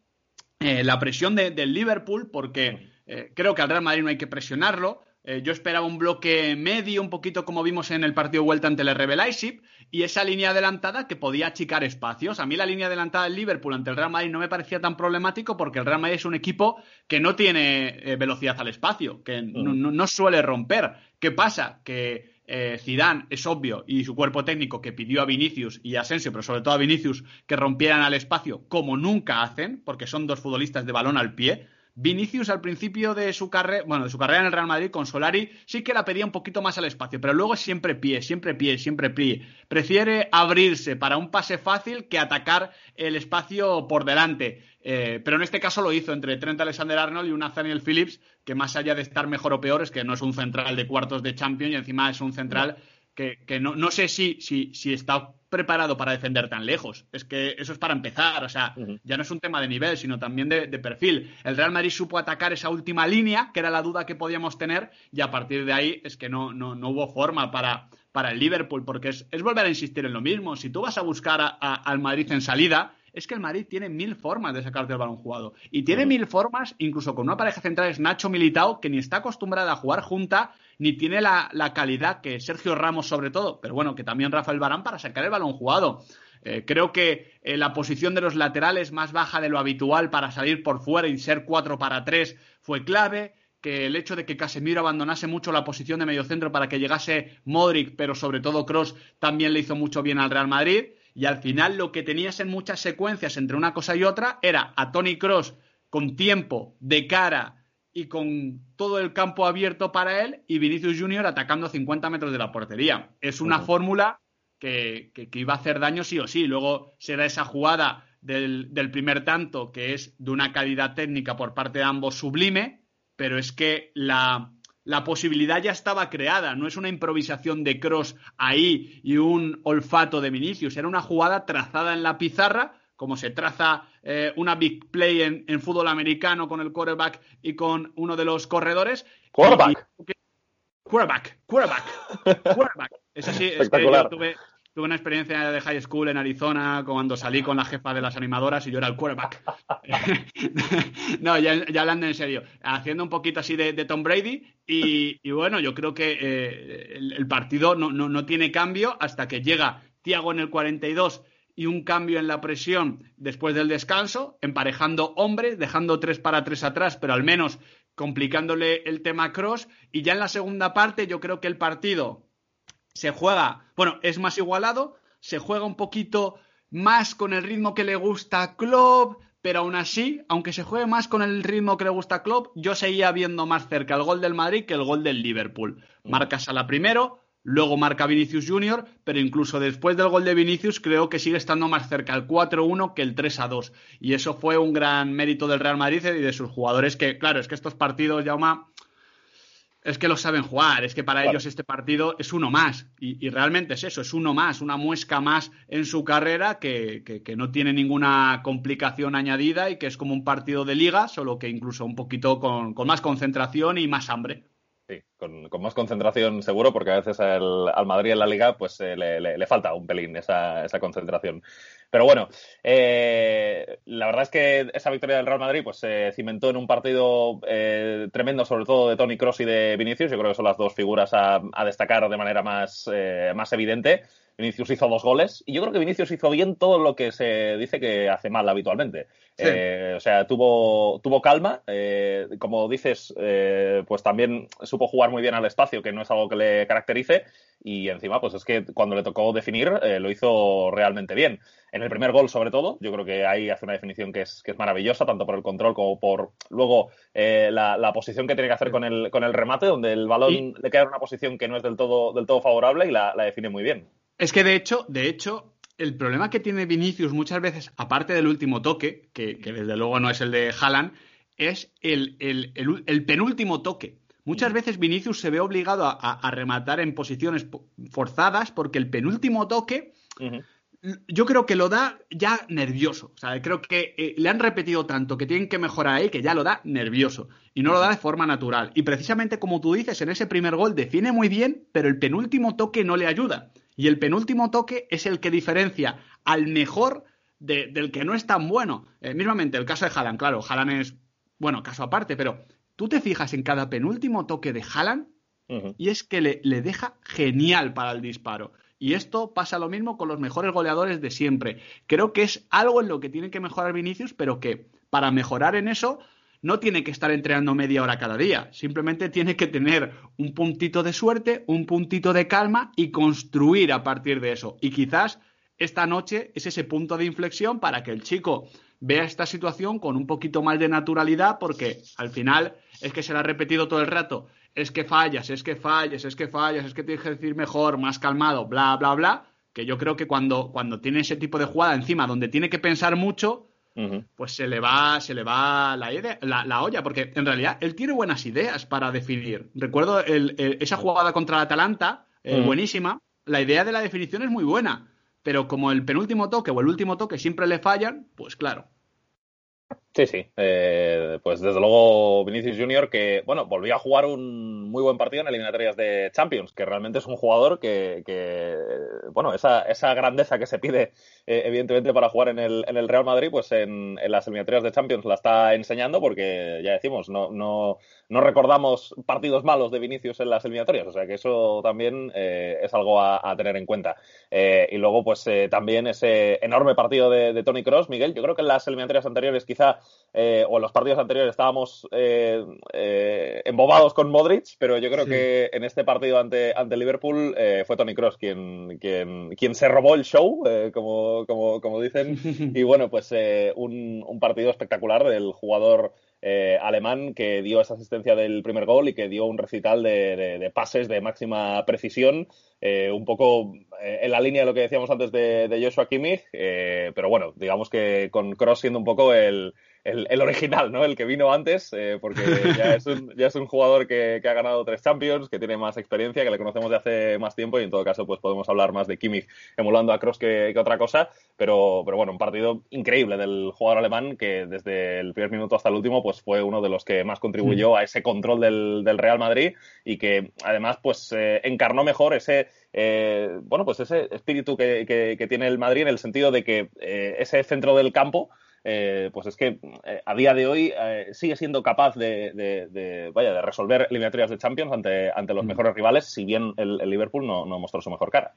la presión del Liverpool porque eh, creo que al Real Madrid no hay que presionarlo. Eh, yo esperaba un bloque medio, un poquito como vimos en el partido vuelta ante el RB Leipzig, y esa línea adelantada que podía achicar espacios. A mí la línea adelantada del Liverpool ante el Real Madrid no me parecía tan problemático porque el Real Madrid es un equipo que no tiene eh, velocidad al espacio, que no, suele romper. ¿Qué pasa? Que Zidane es obvio y su cuerpo técnico que pidió a Vinicius y a Asensio, pero sobre todo a Vinicius, que rompieran al espacio como nunca hacen, porque son dos futbolistas de balón al pie. Vinicius al principio de su carrera, bueno, de su carrera en el Real Madrid con Solari, sí que la pedía un poquito más al espacio, pero luego siempre pie, siempre pie, siempre pie. Prefiere abrirse para un pase fácil que atacar el espacio por delante. Eh, pero en este caso lo hizo entre Trent Alexander-Arnold y un Nathaniel Phillips, que más allá de estar mejor o peor, es que no es un central de cuartos de Champions y encima es un central que, no, no, sé si, si, si está preparado para defender tan lejos. Es que eso es para empezar, o sea, ya no es un tema de nivel, sino también de, perfil. El Real Madrid supo atacar esa última línea, que era la duda que podíamos tener, y a partir de ahí es que no, no, no hubo forma para, para el Liverpool, porque es, volver a insistir en lo mismo. Si tú vas a buscar al Madrid en salida, es que el Madrid tiene mil formas de sacarte el balón jugado. Y tiene mil formas, incluso con una pareja central es Nacho Militao, que ni está acostumbrada a jugar junta, ni tiene la, calidad que Sergio Ramos sobre todo, pero bueno, que también Rafael Barán para sacar el balón jugado. Eh, creo que eh, la posición de los laterales más baja de lo habitual para salir por fuera y ser 4 para 3 fue clave. que el hecho de que Casemiro abandonase mucho la posición de mediocentro para que llegase Modric, pero sobre todo Cross, también le hizo mucho bien al Real Madrid. Y al final lo que tenías en muchas secuencias entre una cosa y otra era a Tony Cross con tiempo, de cara y con todo el campo abierto para él y Vinicius Junior atacando a 50 metros de la portería. Es una fórmula que, iba a hacer daño sí o sí. Luego será esa jugada del, del primer tanto que es de una calidad técnica por parte de ambos sublime, pero es que la, posibilidad ya estaba creada, no es una improvisación de Cross ahí y un olfato de Vinicius, era una jugada trazada en la pizarra, como se traza eh, una big play en, fútbol americano con el quarterback y con uno de los corredores. Quarterback. quarterback, quarterback, quarterback. Es así, es que yo tuve, Tuve una experiencia de high school en Arizona cuando salí con la jefa de las animadoras y yo era el quarterback. no, ya, hablando en serio, haciendo un poquito así de, Tom Brady y, bueno, yo creo que eh, el, partido no, tiene cambio hasta que llega Tiago en el 42 y un cambio en la presión después del descanso, emparejando hombres, dejando tres para tres atrás, pero al menos complicándole el tema cross. Y ya en la segunda parte yo creo que el partido se juega, bueno, es más igualado, se juega un poquito más con el ritmo que le gusta a Klopp, pero aún así, aunque se juegue más con el ritmo que le gusta a Klopp, yo seguía viendo más cerca el gol del Madrid que el gol del Liverpool. Mm. Marca Sala primero, luego marca Vinicius Junior, pero incluso después del gol de Vinicius creo que sigue estando más cerca el 4-1 que el 3-2. Y eso fue un gran mérito del Real Madrid y de sus jugadores que, claro, es que estos partidos, Jauma, es que lo saben jugar, es que para ellos este partido es uno más. Y, realmente es eso, es uno más, una muesca más en su carrera que, no tiene ninguna complicación añadida y que es como un partido de liga, solo que incluso un poquito con, más concentración y más hambre. Sí, con, más concentración seguro, porque a veces al Madrid en la liga pues eh, le, falta un pelín esa, esa concentración. Pero bueno, eh, la verdad es que esa victoria del Real Madrid pues se cimentó en un partido eh, tremendo, sobre todo de Tony Cross y de Vinicius. Yo creo que son las dos figuras a, destacar de manera más, eh, más evidente. Vinicius hizo dos goles y yo creo que Vinicius hizo bien todo lo que se dice que hace mal habitualmente. o sea, tuvo, tuvo calma, como dices, pues también supo jugar muy bien al espacio, que no es algo que le caracterice, y encima, pues es que cuando le tocó definir, lo hizo realmente bien en el primer gol sobre todo. Yo creo que ahí hace una definición que es, que es maravillosa, tanto por el control como por luego eh, la, posición que tiene que hacer con el, con el remate, donde el balón le queda en una posición que no es del todo, del todo favorable y la, define muy bien. Es que de hecho, de hecho, el problema que tiene Vinicius muchas veces, aparte del último toque, que, desde luego no es el de Haaland, es el, penúltimo toque. Muchas mm. veces Vinicius se ve obligado a, rematar en posiciones forzadas porque el penúltimo toque yo creo que lo da ya nervioso. O sea, creo que eh, le han repetido tanto que tienen que mejorar ahí que ya lo da nervioso. Y no lo da de forma natural. Y precisamente como tú dices, en ese primer gol define muy bien, pero el penúltimo toque no le ayuda. Y el penúltimo toque es el que diferencia al mejor del que no es tan bueno. Eh, mismamente, el caso de Haaland, claro, Haaland es, bueno, caso aparte, pero tú te fijas en cada penúltimo toque de Haaland y es que le, le deja genial para el disparo. Y esto pasa lo mismo con los mejores goleadores de siempre. Creo que es algo en lo que tiene que mejorar Vinicius, pero que para mejorar en eso no tiene que estar entrenando media hora cada día. Simplemente tiene que tener un puntito de suerte, un puntito de calma y construir a partir de eso. Y quizás esta noche es ese punto de inflexión para que el chico vea esta situación con un poquito más de naturalidad, porque al final es que se la ha repetido todo el rato es que fallas, es que fallas, es que fallas, es que tienes que decir mejor, más calmado, bla, bla, bla, que yo creo que cuando, cuando tiene ese tipo de jugada encima donde tiene que pensar mucho, pues se le va, se le va la, la, olla, porque en realidad él tiene buenas ideas para definir. Recuerdo esa jugada contra el Atalanta, eh, buenísima, la idea de la definición es muy buena, pero como el penúltimo toque o el último toque siempre le fallan, pues claro, Sí, sí. Eh, pues desde luego Vinicius Junior que, bueno, volvió a jugar un muy buen partido en eliminatorias de Champions, que realmente es un jugador que, bueno, esa, esa grandeza que se pide eh, evidentemente para jugar en el, en el Real Madrid, pues en, las eliminatorias de Champions la está enseñando porque, ya decimos, no, no, no recordamos partidos malos de Vinicius en las eliminatorias, o sea que eso también eh, es algo a, tener en cuenta. y luego, pues también ese enorme partido de, de Tony Cross, Miguel, yo creo que en las eliminatorias anteriores quizá eh, o en los partidos anteriores estábamos eh, eh, embobados con Modric, pero yo creo que en este partido ante, ante Liverpool fue Tony Cross quien, quien, quien se robó el show, como, como, como, dicen. Y bueno, pues un, un, partido espectacular del jugador alemán que dio esa asistencia del primer gol y que dio un recital de, de, pases de máxima precisión, un poco en la línea de lo que decíamos antes de, de Joshua Kimmich, pero bueno, digamos que con Cross siendo un poco el el, original, ¿no? El que vino antes, eh, porque ya es, un, ya es un jugador que, ha ganado tres Champions, que tiene más experiencia, que le conocemos de hace más tiempo y en todo caso pues podemos hablar más de Kimmich emulando a Kroos que, otra cosa, pero, pero bueno, un partido increíble del jugador alemán que desde el primer minuto hasta el último pues fue uno de los que más contribuyó mm. a ese control del, Real Madrid y que además pues eh, encarnó mejor ese eh, bueno, pues ese espíritu que, que, tiene el Madrid en el sentido de que ese centro del campo eh, pues es que eh, a día de hoy eh, sigue siendo capaz de, vaya, de resolver eliminatorias de Champions ante, ante los mm. mejores rivales, si bien el, Liverpool no, mostró su mejor cara.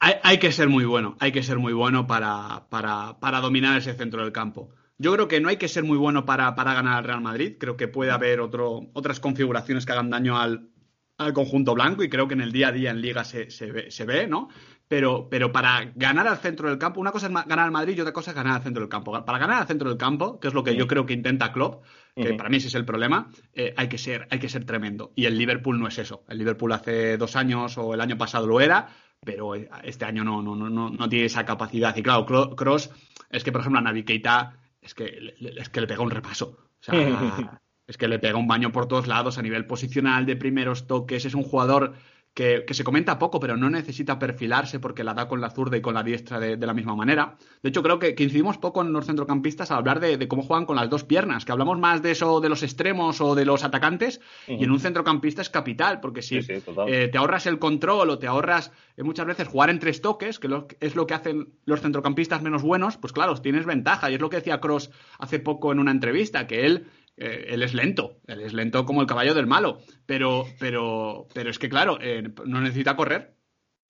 Hay, que ser muy bueno, hay que ser muy bueno para, para, dominar ese centro del campo. Yo creo que no hay que ser muy bueno para, ganar al Real Madrid. Creo que puede haber otro, otras configuraciones que hagan daño al, al conjunto blanco y creo que en el día a día en Liga se, se, ve, se ve, ¿no? Pero, pero para ganar al centro del campo, una cosa es ganar al Madrid y otra cosa es ganar al centro del campo. Para ganar al centro del campo, que es lo que yo creo que intenta Klopp, que para mí ese es el problema, eh, hay, que ser, hay que ser tremendo. Y el Liverpool no es eso. El Liverpool hace dos años o el año pasado lo era, pero este año no, no, no, no, tiene esa capacidad. Y claro, Cross, es que por ejemplo a Navi Keita es que, es que le pega un repaso. O sea, es que le pega un baño por todos lados a nivel posicional, de primeros toques. Es un jugador que, se comenta poco, pero no necesita perfilarse porque la da con la zurda y con la diestra de, la misma manera. De hecho, creo que, incidimos poco en los centrocampistas al hablar de, cómo juegan con las dos piernas, que hablamos más de eso de los extremos o de los atacantes, y en un centrocampista es capital, porque si eh, te ahorras el control o te ahorras eh, muchas veces jugar en tres toques, que es lo que hacen los centrocampistas menos buenos, pues claro, tienes ventaja. Y es lo que decía Cross hace poco en una entrevista, que él eh, él es lento, él es lento como el caballo del malo, pero, pero, pero es que claro, eh, no necesita correr,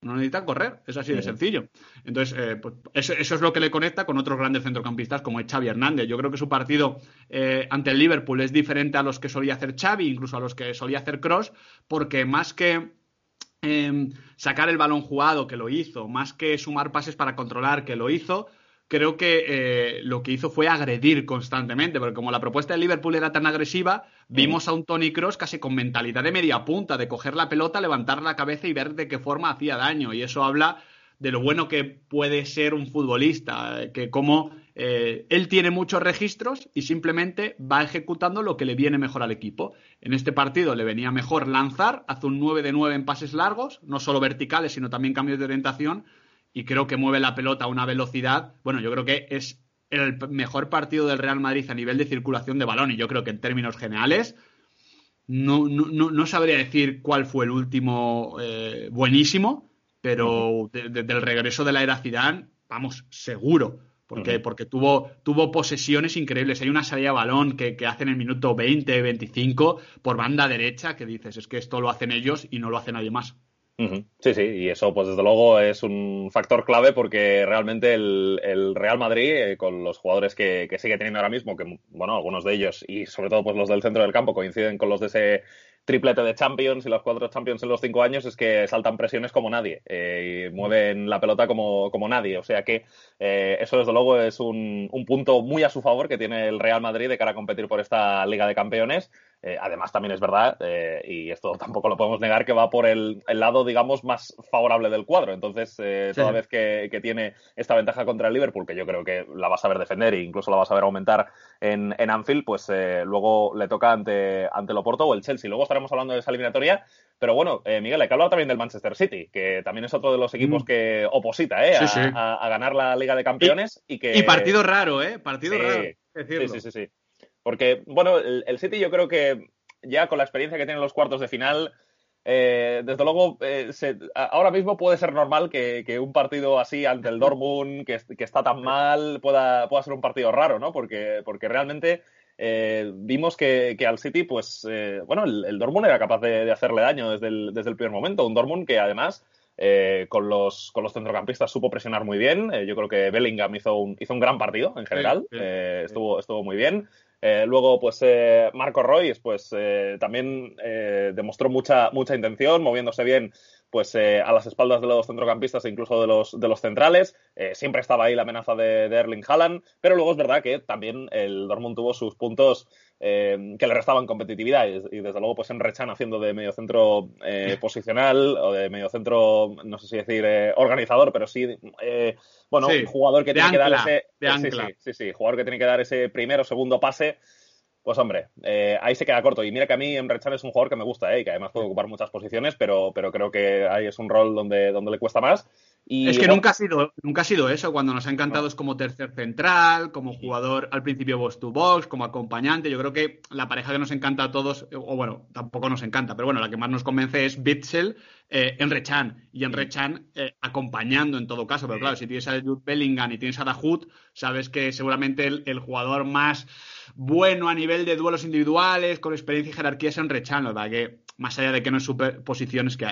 no necesita correr, es así de sencillo. Entonces, eh, pues eso, es lo que le conecta con otros grandes centrocampistas como es Xavi Hernández. Yo creo que su partido ante el Liverpool es diferente a los que solía hacer Xavi, incluso a los que solía hacer Cross, porque más que em, sacar el balón jugado, que lo hizo, más que sumar pases para controlar, que lo hizo, creo que eh, lo que hizo fue agredir constantemente, porque como la propuesta de Liverpool era tan agresiva, vimos a un Tony Cross casi con mentalidad de media punta, de coger la pelota, levantar la cabeza y ver de qué forma hacía daño. Y eso habla de lo bueno que puede ser un futbolista, que como eh, él tiene muchos registros y simplemente va ejecutando lo que le viene mejor al equipo. En este partido le venía mejor lanzar, hace un 9 de 9 en pases largos, no solo verticales, sino también cambios de orientación, y creo que mueve la pelota a una velocidad. Bueno, yo creo que es el mejor partido del Real Madrid a nivel de circulación de balón y yo creo que en términos generales no, no, sabría decir cuál fue el último eh, buenísimo, pero del regreso de la era Zidane, vamos, seguro. Porque, porque tuvo, tuvo posesiones increíbles. Hay una salida de balón que, que hacen en el minuto 20, 25 por banda derecha que dices, es que esto lo hacen ellos y no lo hace nadie más. Sí, sí, y eso pues desde luego es un factor clave porque realmente el, Real Madrid, eh, con los jugadores que, sigue teniendo ahora mismo, que bueno, algunos de ellos y sobre todo pues los del centro del campo coinciden con los de ese triplete de Champions y los cuatro Champions en los cinco años, es que saltan presiones como nadie eh, y mueven la pelota como, como nadie. O sea que eh, eso desde luego es un, un punto muy a su favor que tiene el Real Madrid de cara a competir por esta Liga de Campeones eh, además, también es verdad, eh, y esto tampoco lo podemos negar, que va por el, lado, digamos, más favorable del cuadro. Entonces, eh, toda vez que, tiene esta ventaja contra el Liverpool, que yo creo que la vas a ver defender e incluso la vas a ver aumentar en, en Anfield, pues luego le toca ante, ante el Oporto o el Chelsea. Luego estaremos hablando de esa eliminatoria. Pero bueno, Miguel, hay que hablar también del Manchester City, que también es otro de los equipos mm. que oposita a, ganar la Liga de Campeones. Y, que... y partido raro, ¿eh? Partido raro. Sí, sí, sí, sí. Porque, bueno, el, City yo creo que ya con la experiencia que tienen los cuartos de final, eh, desde luego, eh, ahora mismo puede ser normal que, un partido así ante el Dortmund, que, está tan mal, pueda, pueda ser un partido raro, ¿no? Porque, porque realmente eh, vimos que, al City, pues, bueno, el, Dortmund era capaz de, hacerle daño desde el, desde el primer momento. Un Dortmund que además con, los, con los centrocampistas supo presionar muy bien. yo creo que Bellingham hizo un, hizo un gran partido en general. estuvo, estuvo muy bien. Luego, pues Marco Royce, pues también demostró mucha, mucha intención, moviéndose bien pues eh, a las espaldas de los centrocampistas e incluso de los, de los centrales. Eh, siempre estaba ahí la amenaza de, Erling Haaland, pero luego es verdad que también el Dortmund tuvo sus puntos eh, que le restaban competitividad y, desde luego pues en Rechan haciendo de mediocentro posicional o de mediocentro, no sé si decir organizador, pero sí, bueno, un jugador que tiene que dar ese... Sí, sí, sí, sí, jugador que tiene que dar ese primero o segundo pase pues hombre, eh, ahí se queda corto. Y mira que a mí Emre Can es un jugador que me gusta, ¿eh? que además puede ocupar muchas posiciones, pero, pero creo que ahí es un rol donde, donde le cuesta más. Y, es que nunca, ha sido, nunca ha sido eso. Cuando nos ha encantado es como tercer central, como jugador al principio box to box, como acompañante. Yo creo que la pareja que nos encanta a todos, o bueno, tampoco nos encanta, pero bueno, la que más nos convence es Bitzel, eh, Emre Can. Y Emre Can eh, acompañando en todo caso. Pero claro, si tienes a Jude Bellingham y tienes a Dahoud, sabes que seguramente el jugador más bueno a nivel de duelos individuales, con experiencia y jerarquía es en Rechan, ¿verdad? Que más allá de que no es superposición, es que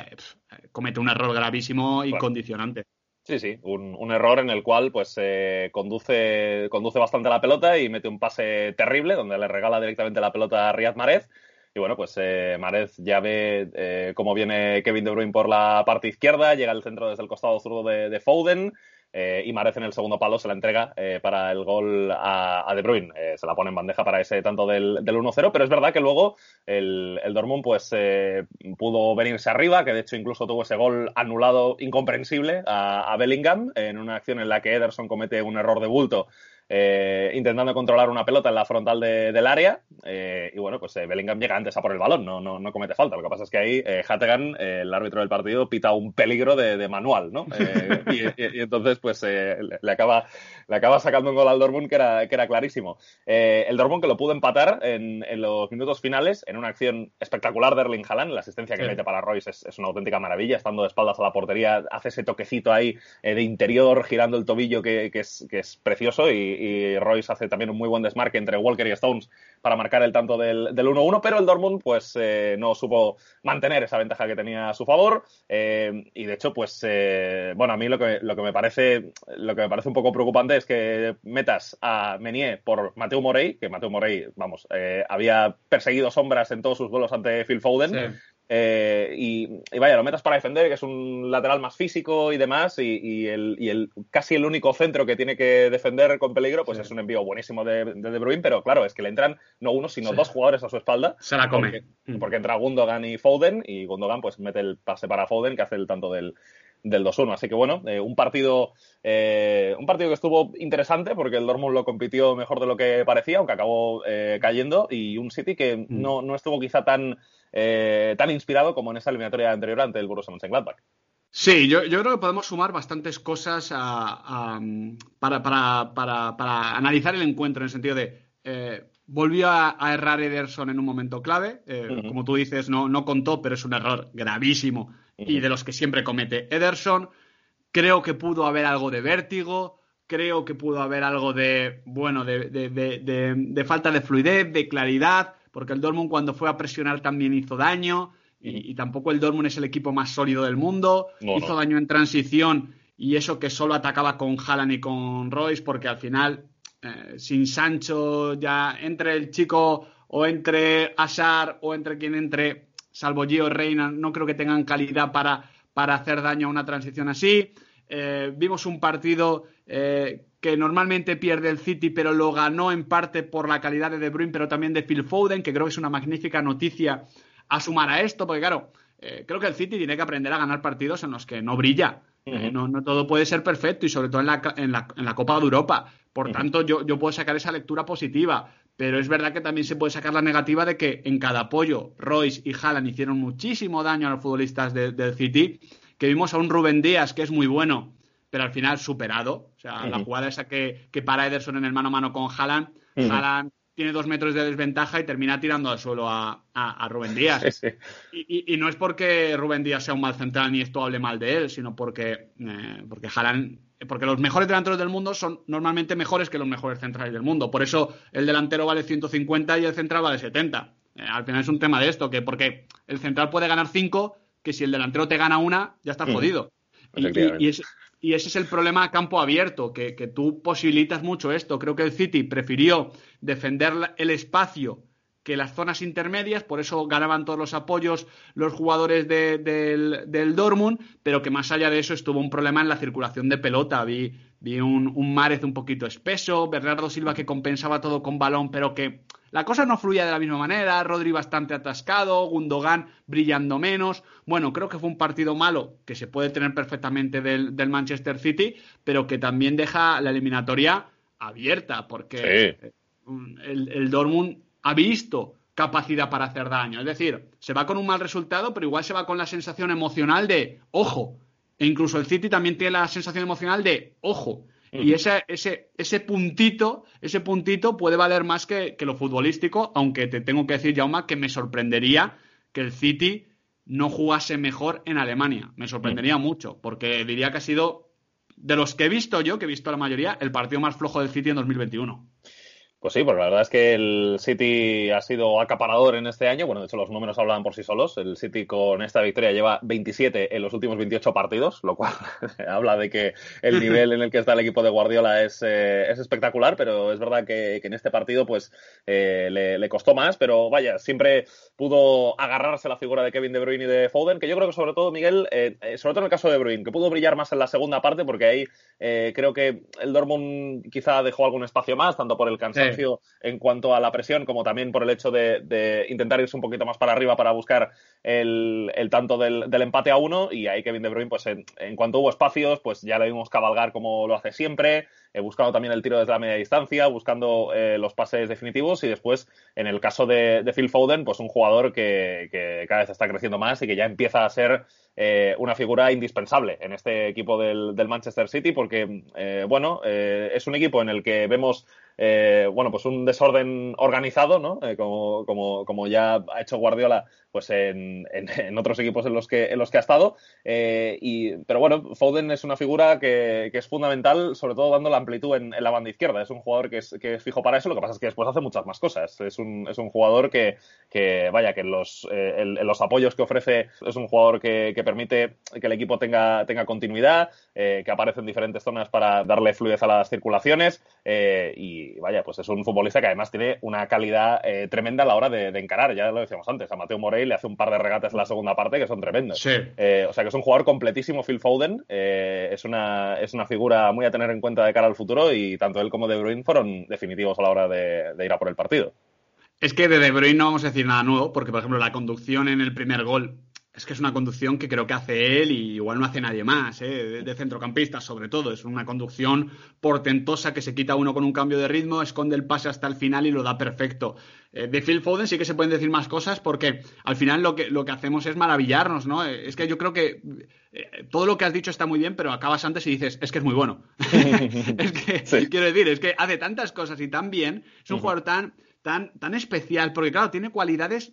comete un error gravísimo y condicionante. Sí, sí, un, error en el cual pues eh, conduce, conduce bastante la pelota y mete un pase terrible donde le regala directamente la pelota a Riyad Mahrez. Y bueno, pues eh, Mahrez ya ve eh, cómo viene Kevin De Bruyne por la parte izquierda, llega al centro desde el costado zurdo de Foden, eh, y Marez en el segundo palo se la entrega eh, para el gol a, De Bruyne. Eh, se la pone en bandeja para ese tanto del, 1-0, pero es verdad que luego el, el Dortmund pues, pudo venirse arriba, que de hecho incluso tuvo ese gol anulado incomprensible a, a Bellingham en una acción en la que Ederson comete un error de bulto eh, intentando controlar una pelota en la frontal del área. Eh, y bueno, pues eh, Bellingham llega antes a por el balón, no, no, no comete falta. Lo que pasa es que ahí Hattegan, el árbitro del partido, pita un peligro de, manual, ¿no? Y, entonces, pues le, acaba, le acaba sacando un gol al Dortmund que era, que era clarísimo. el Dortmund que lo pudo empatar en, los minutos finales en una acción espectacular de Erling Haaland. La asistencia que mete para Royce es, una auténtica maravilla. Estando de espaldas a la portería, hace ese toquecito ahí de interior, girando el tobillo que, es, que es precioso y, y Royce hace también un muy buen desmarque entre Walker y Stones para marcar el tanto del 1-1, pero el Dortmund pues eh, no supo mantener esa ventaja que tenía a su favor eh, y de hecho pues eh, bueno, a mí lo que, lo que me parece lo que me parece un poco preocupante es que metas a Menier por Mateo Morey, que Mateo Morey, vamos, había perseguido sombras en todos sus vuelos ante Phil Foden, eh, y, vaya, lo metas para defender, que es un lateral más físico y demás, y, el, casi el único centro que tiene que defender con peligro, pues es un envío buenísimo de, de, Bruyne, pero claro, es que le entran no uno, sino dos jugadores a su espalda. Se la come. Mm. Porque, entra Gundogan y Foden, y Gundogan pues mete el pase para Foden, que hace el tanto del, del 2-1. Así que bueno, eh, un partido eh, un partido que estuvo interesante porque el Dortmund lo compitió mejor de lo que parecía, aunque acabó cayendo, y un City que mm. no, no estuvo quizá tan eh, tan inspirado como en esa eliminatoria anterior ante el Borussia Mönchengladbach. Sí, yo, creo que podemos sumar bastantes cosas para, analizar el encuentro en el sentido de eh, volvió a, errar Ederson en un momento clave, eh, como tú dices, no, no contó, pero es un error gravísimo y de los que siempre comete Ederson. Creo que pudo haber algo de vértigo, creo que pudo haber algo de, bueno, de falta de fluidez, de claridad porque el Dortmund cuando fue a presionar también hizo daño y, tampoco el Dortmund es el equipo más sólido del mundo. hizo daño en transición y eso que solo atacaba con Haaland y con Royce porque al final eh, sin Sancho ya entre el chico o entre Asar o entre quien entre, salvo Gio Reina, no creo que tengan calidad para, para hacer daño a una transición así. Eh, vimos un partido eh, que normalmente pierde el City, pero lo ganó en parte por la calidad de De Bruyne, pero también de Phil Foden, que creo que es una magnífica noticia a sumar a esto, porque claro, eh, creo que el City tiene que aprender a ganar partidos en los que no brilla. Eh, no, todo puede ser perfecto y sobre todo en la, en la, Copa de Europa. Por tanto, yo, yo, puedo sacar esa lectura positiva, pero es verdad que también se puede sacar la negativa de que en cada apoyo Royce y Haaland hicieron muchísimo daño a los futbolistas del City, que vimos a un Rubén Díaz que es muy bueno, pero al final superado. O sea, la jugada esa que, que, para Ederson en el mano a mano con Haaland, Haaland tiene dos metros de desventaja y termina tirando al suelo a, a, Rubén Díaz. Y, no es porque Rubén Díaz sea un mal central ni esto hable mal de él, sino porque, eh, porque porque los mejores delanteros del mundo son normalmente mejores que los mejores centrales del mundo. Por eso el delantero vale 150 y el central vale 70. Eh, al final es un tema de esto, que porque el central puede ganar 5, que si el delantero te gana una, ya está jodido. Y, ese, es el problema a campo abierto, que, que tú posibilitas mucho esto. Creo que el City prefirió defender el espacio que las zonas intermedias, por eso ganaban todos los apoyos los jugadores del, del, Dortmund, pero que más allá de eso estuvo un problema en la circulación de pelota. Vi, vi un, un Márez un poquito espeso, Bernardo Silva que compensaba todo con balón, pero que la cosa no fluía de la misma manera, Rodri bastante atascado, Gundogan brillando menos. Bueno, creo que fue un partido malo que se puede tener perfectamente del, del Manchester City, pero que también deja la eliminatoria abierta, porque el, el Dortmund ha visto capacidad para hacer daño. Es decir, se va con un mal resultado, pero igual se va con la sensación emocional de ojo. E incluso el City también tiene la sensación emocional de ojo. Y ese, ese, ese puntito, ese puntito puede valer más que, lo futbolístico, aunque te tengo que decir, Jauma, que me sorprendería que el City no jugase mejor en Alemania. Me sorprendería mucho, porque diría que ha sido, de los que he visto yo, que he visto la mayoría, el partido más flojo del City en 2021. Pues sí, pues la verdad es que el City ha sido acaparador en este año. Bueno, de hecho los números hablan por sí solos. El City con esta victoria lleva 27 en los últimos 28 partidos, lo cual habla de que el nivel en el que está el equipo de Guardiola es, eh, es espectacular, pero es verdad que, en este partido pues eh, le, costó más, pero vaya, siempre pudo agarrarse la figura de Kevin De Bruyne y de Foden, que yo creo que sobre todo, Miguel, eh, sobre todo en el caso de De Bruyne, que pudo brillar más en la segunda parte, porque ahí creo que el Dortmund quizá dejó algún espacio más, tanto por el cansancio en cuanto a la presión, como también por el hecho de, intentar irse un poquito más para arriba para buscar el, tanto del, empate a uno. Y ahí Kevin De Bruyne, pues en, cuanto hubo espacios, pues ya le vimos cabalgar como lo hace siempre, eh, buscando también el tiro desde la media distancia, buscando eh, los pases definitivos. Y después, en el caso de, Phil Foden, pues un jugador que, cada vez está creciendo más y que ya empieza a ser eh, una figura indispensable en este equipo del, Manchester City, porque, bueno, es un equipo en el que vemos eh, bueno, pues un desorden organizado, ¿no? Eh, como, como, como, ya ha hecho Guardiola pues en, en, otros equipos en los que, en los que ha estado. Eh, y, pero bueno, Foden es una figura que, que, es fundamental, sobre todo dando la amplitud en, la banda izquierda. Es un jugador que es, que es, fijo para eso, lo que pasa es que después hace muchas más cosas. Es un, es un jugador que, que, vaya, que en los, en los apoyos que ofrece es un jugador que, permite que el equipo tenga, tenga continuidad, que aparece en diferentes zonas para darle fluidez a las circulaciones y y vaya, pues es un futbolista que además tiene una calidad eh, tremenda a la hora de, encarar. Ya lo decíamos antes, a Mateo Morey le hace un par de regates en la segunda parte que son tremendos. Eh, o sea que es un jugador completísimo, Phil Foden. Eh, es, una, es una figura muy a tener en cuenta de cara al futuro y tanto él como De Bruyne fueron definitivos a la hora de, de ir a por el partido. Es que de De Bruyne no vamos a decir nada nuevo, porque por ejemplo la conducción en el primer gol es que es una conducción que creo que hace él y igual no hace nadie más, ¿eh? de, centrocampista sobre todo. Es una conducción portentosa que se quita uno con un cambio de ritmo, esconde el pase hasta el final y lo da perfecto. Eh, de Phil Foden sí que se pueden decir más cosas porque al final lo que, lo que hacemos es maravillarnos, ¿no? Es que yo creo que eh, todo lo que has dicho está muy bien, pero acabas antes y dices, es que es muy bueno. es que, quiero decir, es que hace tantas cosas y tan bien, es un jugador tan, tan, tan especial, porque claro, tiene cualidades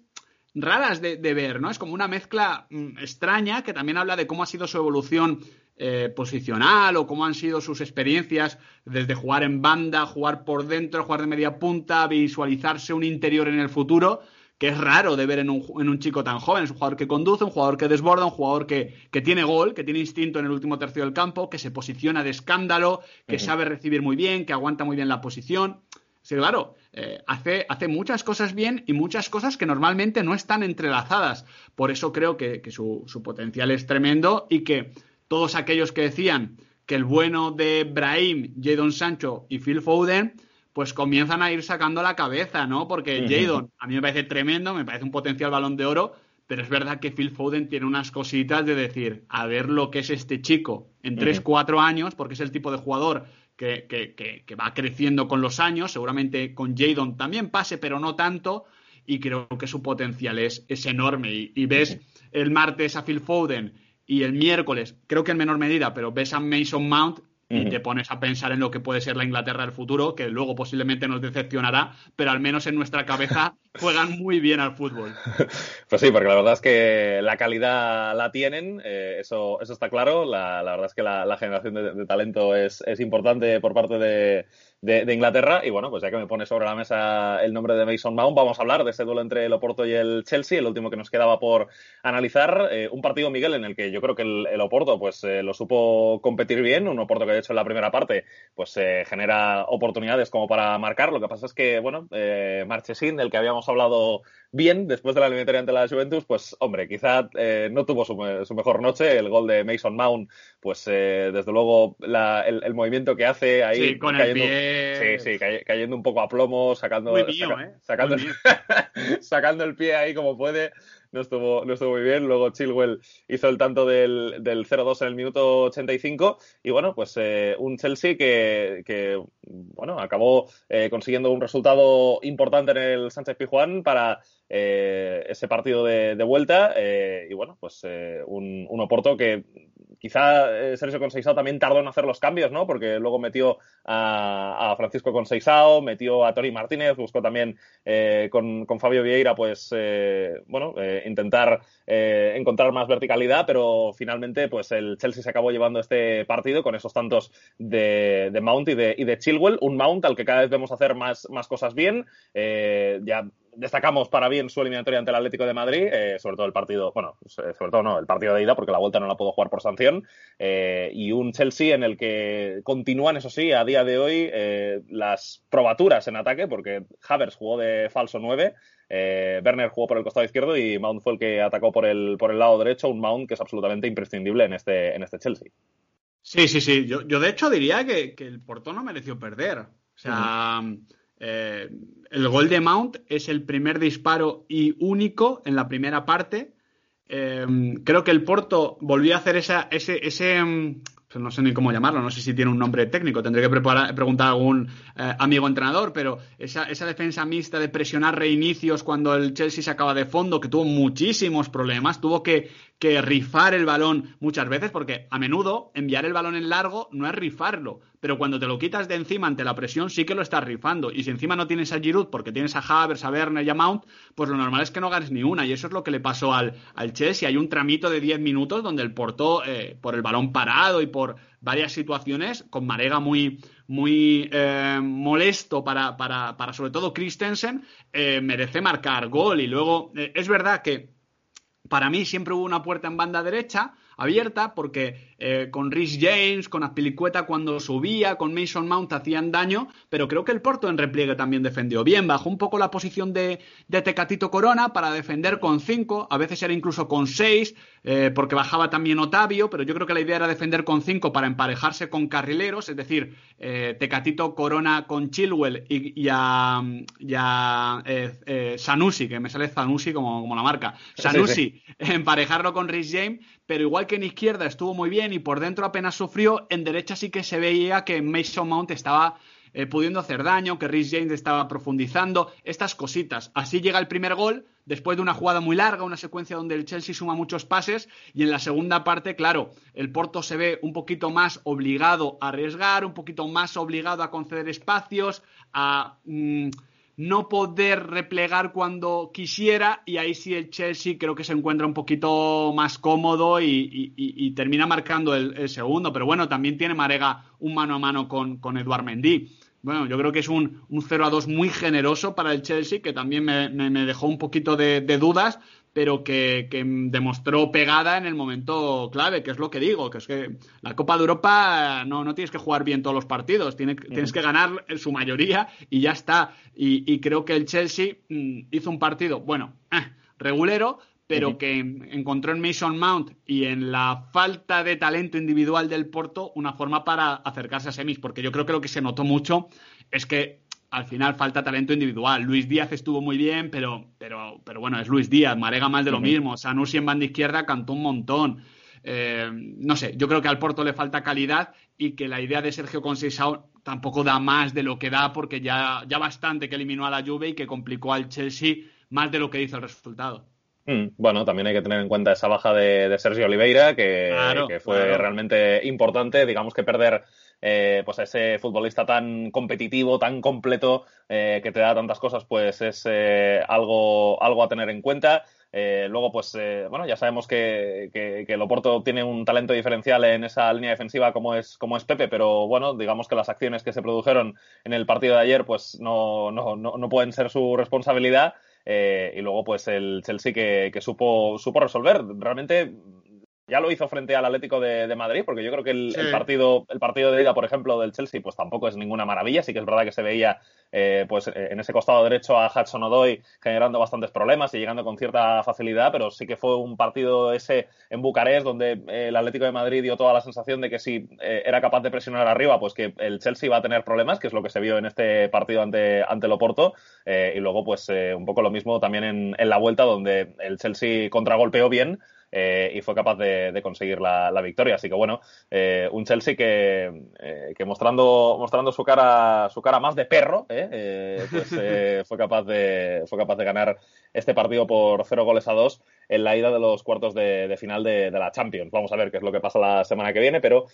raras de, ver, ¿no? Es como una mezcla mm, extraña que también habla de cómo ha sido su evolución eh, posicional o cómo han sido sus experiencias desde jugar en banda, jugar por dentro, jugar de media punta, visualizarse un interior en el futuro, que es raro de ver en un, chico tan joven. Es un jugador que conduce, un jugador que desborda, un jugador que, tiene gol, que tiene instinto en el último tercio del campo, que se posiciona de escándalo, que sabe recibir muy bien, que aguanta muy bien la posición. Sí, claro, eh, hace, hace, muchas cosas bien y muchas cosas que normalmente no están entrelazadas. Por eso creo que, su, potencial es tremendo y que todos aquellos que decían que el bueno de Brahim, Jadon Sancho y Phil Foden, pues comienzan a ir sacando la cabeza, ¿no? Porque Jadon a mí me parece tremendo, me parece un potencial balón de oro, pero es verdad que Phil Foden tiene unas cositas de decir, a ver lo que es este chico en 3, 4 años, porque es el tipo de jugador que, va creciendo con los años, seguramente con Jadon también pase, pero no tanto, y creo que su potencial es, es enorme. Y, ves el martes a Phil Foden y el miércoles, creo que en menor medida, pero ves a Mason Mount y te pones a pensar en lo que puede ser la Inglaterra del futuro, que luego posiblemente nos decepcionará, pero al menos en nuestra cabeza juegan muy bien al fútbol. Pues sí, porque la verdad es que la calidad la tienen, eh, eso, eso está claro. La, verdad es que la, generación de, talento es, importante por parte de, de, Inglaterra. Y bueno, pues ya que me pone sobre la mesa el nombre de Mason Mount, vamos a hablar de ese duelo entre el Oporto y el Chelsea, el último que nos quedaba por analizar. Eh, un partido, Miguel, en el que yo creo que el, Oporto pues eh, lo supo competir bien, un Oporto que de hecho en la primera parte pues genera oportunidades como para marcar. Lo que pasa es que, bueno, Marchesín, del que habíamos hablado bien después de la eliminatoria ante la Juventus, pues hombre, quizá no tuvo su, mejor noche. El gol de Mason Mount, pues desde luego el, movimiento que hace ahí con el pie Sí, sí, cayendo un poco a plomo, sacando, ¿eh? sacando, sacando el pie ahí como puede. No estuvo, no estuvo muy bien. Luego Chilwell hizo el tanto del, del 0-2 en el minuto 85. Y bueno, pues eh, un Chelsea que, bueno, acabó eh, consiguiendo un resultado importante en el Sánchez Pijuán para ese partido de, vuelta. y bueno, pues un, un Oporto que Quizá eh, Sergio Conceizao también tardó en hacer los cambios, ¿no? Porque luego metió a, Francisco Conceizao, metió a Tori Martínez, buscó también eh, con, Fabio Vieira, pues, eh, bueno, intentar encontrar más verticalidad, pero finalmente, pues, el Chelsea se acabó llevando este partido con esos tantos de, Mount y de, y de Chilwell, un Mount al que cada vez vemos hacer más, más cosas bien, ya destacamos para bien su eliminatoria ante el Atlético de Madrid, eh, sobre todo el partido, bueno, sobre todo no, el partido de ida, porque la vuelta no la puedo jugar por sanción, eh, y un Chelsea en el que continúan, eso sí, a día de hoy eh, las probaturas en ataque, porque Havers jugó de falso 9, Werner jugó por el costado izquierdo y Mount fue el que atacó por el, por el lado derecho, un Mount que es absolutamente imprescindible en este, en este Chelsea. Sí, sí, sí. Yo, yo de hecho diría que, el Porto no mereció perder. O sea, eh, el gol de Mount es el primer disparo y único en la primera parte. Eh, creo que el Porto volvió a hacer esa, ese, ese mm, pues no sé ni cómo llamarlo, no sé si tiene un nombre técnico, tendré que preguntar a algún eh, amigo entrenador, pero esa, esa, defensa mixta de presionar reinicios cuando el Chelsea se acaba de fondo, que tuvo muchísimos problemas, tuvo que, que rifar el balón muchas veces, porque a menudo enviar el balón en largo no es rifarlo, pero cuando te lo quitas de encima ante la presión sí que lo estás rifando. Y si encima no tienes a Giroud porque tienes a Havers, a Werner y a Mount, pues lo normal es que no ganes ni una. Y eso es lo que le pasó al, al Chelsea. Hay un tramito de 10 minutos donde el Porto, eh, por el balón parado y por varias situaciones, con Marega muy, muy eh, molesto para, para, para, sobre todo Christensen, eh, merece marcar gol. Y luego, es verdad que para mí siempre hubo una puerta en banda derecha abierta porque eh, con Rhys James, con Azpilicueta cuando subía, con Mason Mount hacían daño, pero creo que el Porto en repliegue también defendió bien. Bajó un poco la posición de, Tecatito Corona para defender con 5, a veces era incluso con 6, eh, porque bajaba también Otavio, pero yo creo que la idea era defender con 5 para emparejarse con carrileros, es decir, eh, Tecatito Corona con Chilwell y, a, Sanusi, que me sale Sanusi como, la marca, Sanusi, emparejarlo con Rhys James, pero igual que en izquierda estuvo muy bien y por dentro apenas sufrió, en derecha sí que se veía que Mason Mount estaba eh, pudiendo hacer daño, que Rhys James estaba profundizando, estas cositas. Así llega el primer gol, después de una jugada muy larga, una secuencia donde el Chelsea suma muchos pases, y en la segunda parte, claro, el Porto se ve un poquito más obligado a arriesgar, un poquito más obligado a conceder espacios, a... Mm, no poder replegar cuando quisiera y ahí sí el Chelsea creo que se encuentra un poquito más cómodo y, termina marcando el, segundo. Pero bueno, también tiene Marega un mano a mano con, con Eduard Mendy. Bueno, yo creo que es un, un 0 a 2 muy generoso para el Chelsea, que también me, dejó un poquito de, dudas, pero que, demostró pegada en el momento clave, que es lo que digo, que es que la Copa de Europa no, no tienes que jugar bien todos los partidos, tienes, tienes que ganar en su mayoría y ya está. Y, creo que el Chelsea mm, hizo un partido, bueno, eh, regulero, pero que encontró en Mason Mount y en la falta de talento individual del Porto una forma para acercarse a semis, porque yo creo que lo que se notó mucho es que al final falta talento individual. Luis Díaz estuvo muy bien, pero, pero, pero bueno, es Luis Díaz, Marega más de lo mismo. Sanusi en banda izquierda cantó un montón. Eh, no sé, yo creo que al Porto le falta calidad y que la idea de Sergio Conceição tampoco da más de lo que da porque ya, ya bastante que eliminó a la Juve y que complicó al Chelsea más de lo que hizo el resultado. Mm, bueno, también hay que tener en cuenta esa baja de, Sergio Oliveira, que, fue realmente importante. Digamos que perder eh, pues a ese futbolista tan competitivo, tan completo, eh, que te da tantas cosas, pues es eh, algo, algo a tener en cuenta. Eh, luego, pues, eh, bueno, ya sabemos que, que, que, el Oporto tiene un talento diferencial en esa línea defensiva como es, como es Pepe, pero bueno, digamos que las acciones que se produjeron en el partido de ayer, pues no, no, no, no pueden ser su responsabilidad. Eh, y luego, pues, el Chelsea que, que supo, supo resolver. Realmente ya lo hizo frente al Atlético de, de Madrid, porque yo creo que el, sí. el, partido, el partido de ida, por ejemplo, del Chelsea, pues tampoco es ninguna maravilla. Sí que es verdad que se veía eh, pues en ese costado derecho a Hudson Odoi generando bastantes problemas y llegando con cierta facilidad, pero sí que fue un partido ese en Bucarest donde eh, el Atlético de Madrid dio toda la sensación de que si eh, era capaz de presionar arriba, pues que el Chelsea iba a tener problemas, que es lo que se vio en este partido ante, ante el Oporto. y luego, pues un poco lo mismo también en, en la vuelta, donde el Chelsea contragolpeó bien, eh, y fue capaz de, de conseguir la, la, victoria. Así que bueno, eh, un Chelsea que, eh, que, mostrando, mostrando su cara, su cara más de perro, pues fue capaz de, fue capaz de ganar este partido por cero goles a dos en la ida de los cuartos de, de final de, de, la Champions. Vamos a ver qué es lo que pasa la semana que viene, pero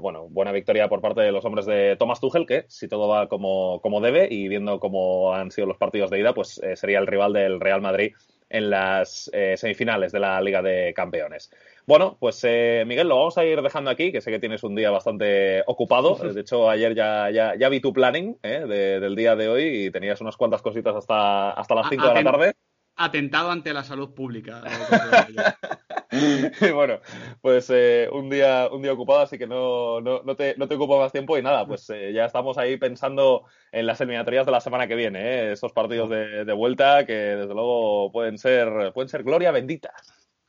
bueno, buena victoria por parte de los hombres de Thomas Tuchel, que si todo va como, como debe y viendo cómo han sido los partidos de ida, pues sería el rival del Real Madrid en las eh, semifinales de la Liga de Campeones. Bueno, pues eh, Miguel, lo vamos a ir dejando aquí, que sé que tienes un día bastante ocupado. De hecho, ayer ya, ya, ya vi tu planning eh, de, del día de hoy y tenías unas cuantas cositas hasta, hasta las 5 de la tarde. Atentado ante la salud pública. bueno, pues eh, un, día, un día ocupado, así que no, no, no, te, no te ocupo más tiempo y nada, pues eh, ya estamos ahí pensando en las eliminatorias de la semana que viene, ¿eh? esos partidos de, de, vuelta que desde luego pueden ser, pueden ser gloria bendita.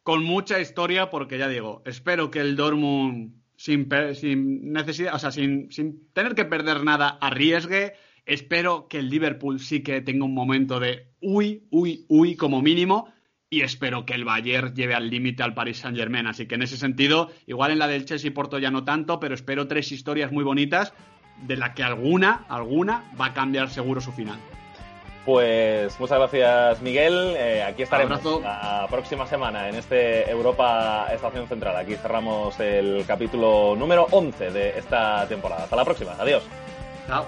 Con mucha historia, porque ya digo, espero que el Dortmund sin, sin necesidad, o sea, sin, sin tener que perder nada, arriesgue. Espero que el Liverpool sí que tenga un momento de uy, uy, uy como mínimo y espero que el Bayern lleve al límite al Paris Saint Germain. Así que en ese sentido, igual en la del Chelsea y Porto ya no tanto, pero espero tres historias muy bonitas de la que alguna, alguna va a cambiar seguro su final. Pues muchas gracias Miguel. Eh, aquí estaremos Abrazo. la próxima semana en este Europa Estación Central. Aquí cerramos el capítulo número 11 de esta temporada. Hasta la próxima. Adiós. Chao.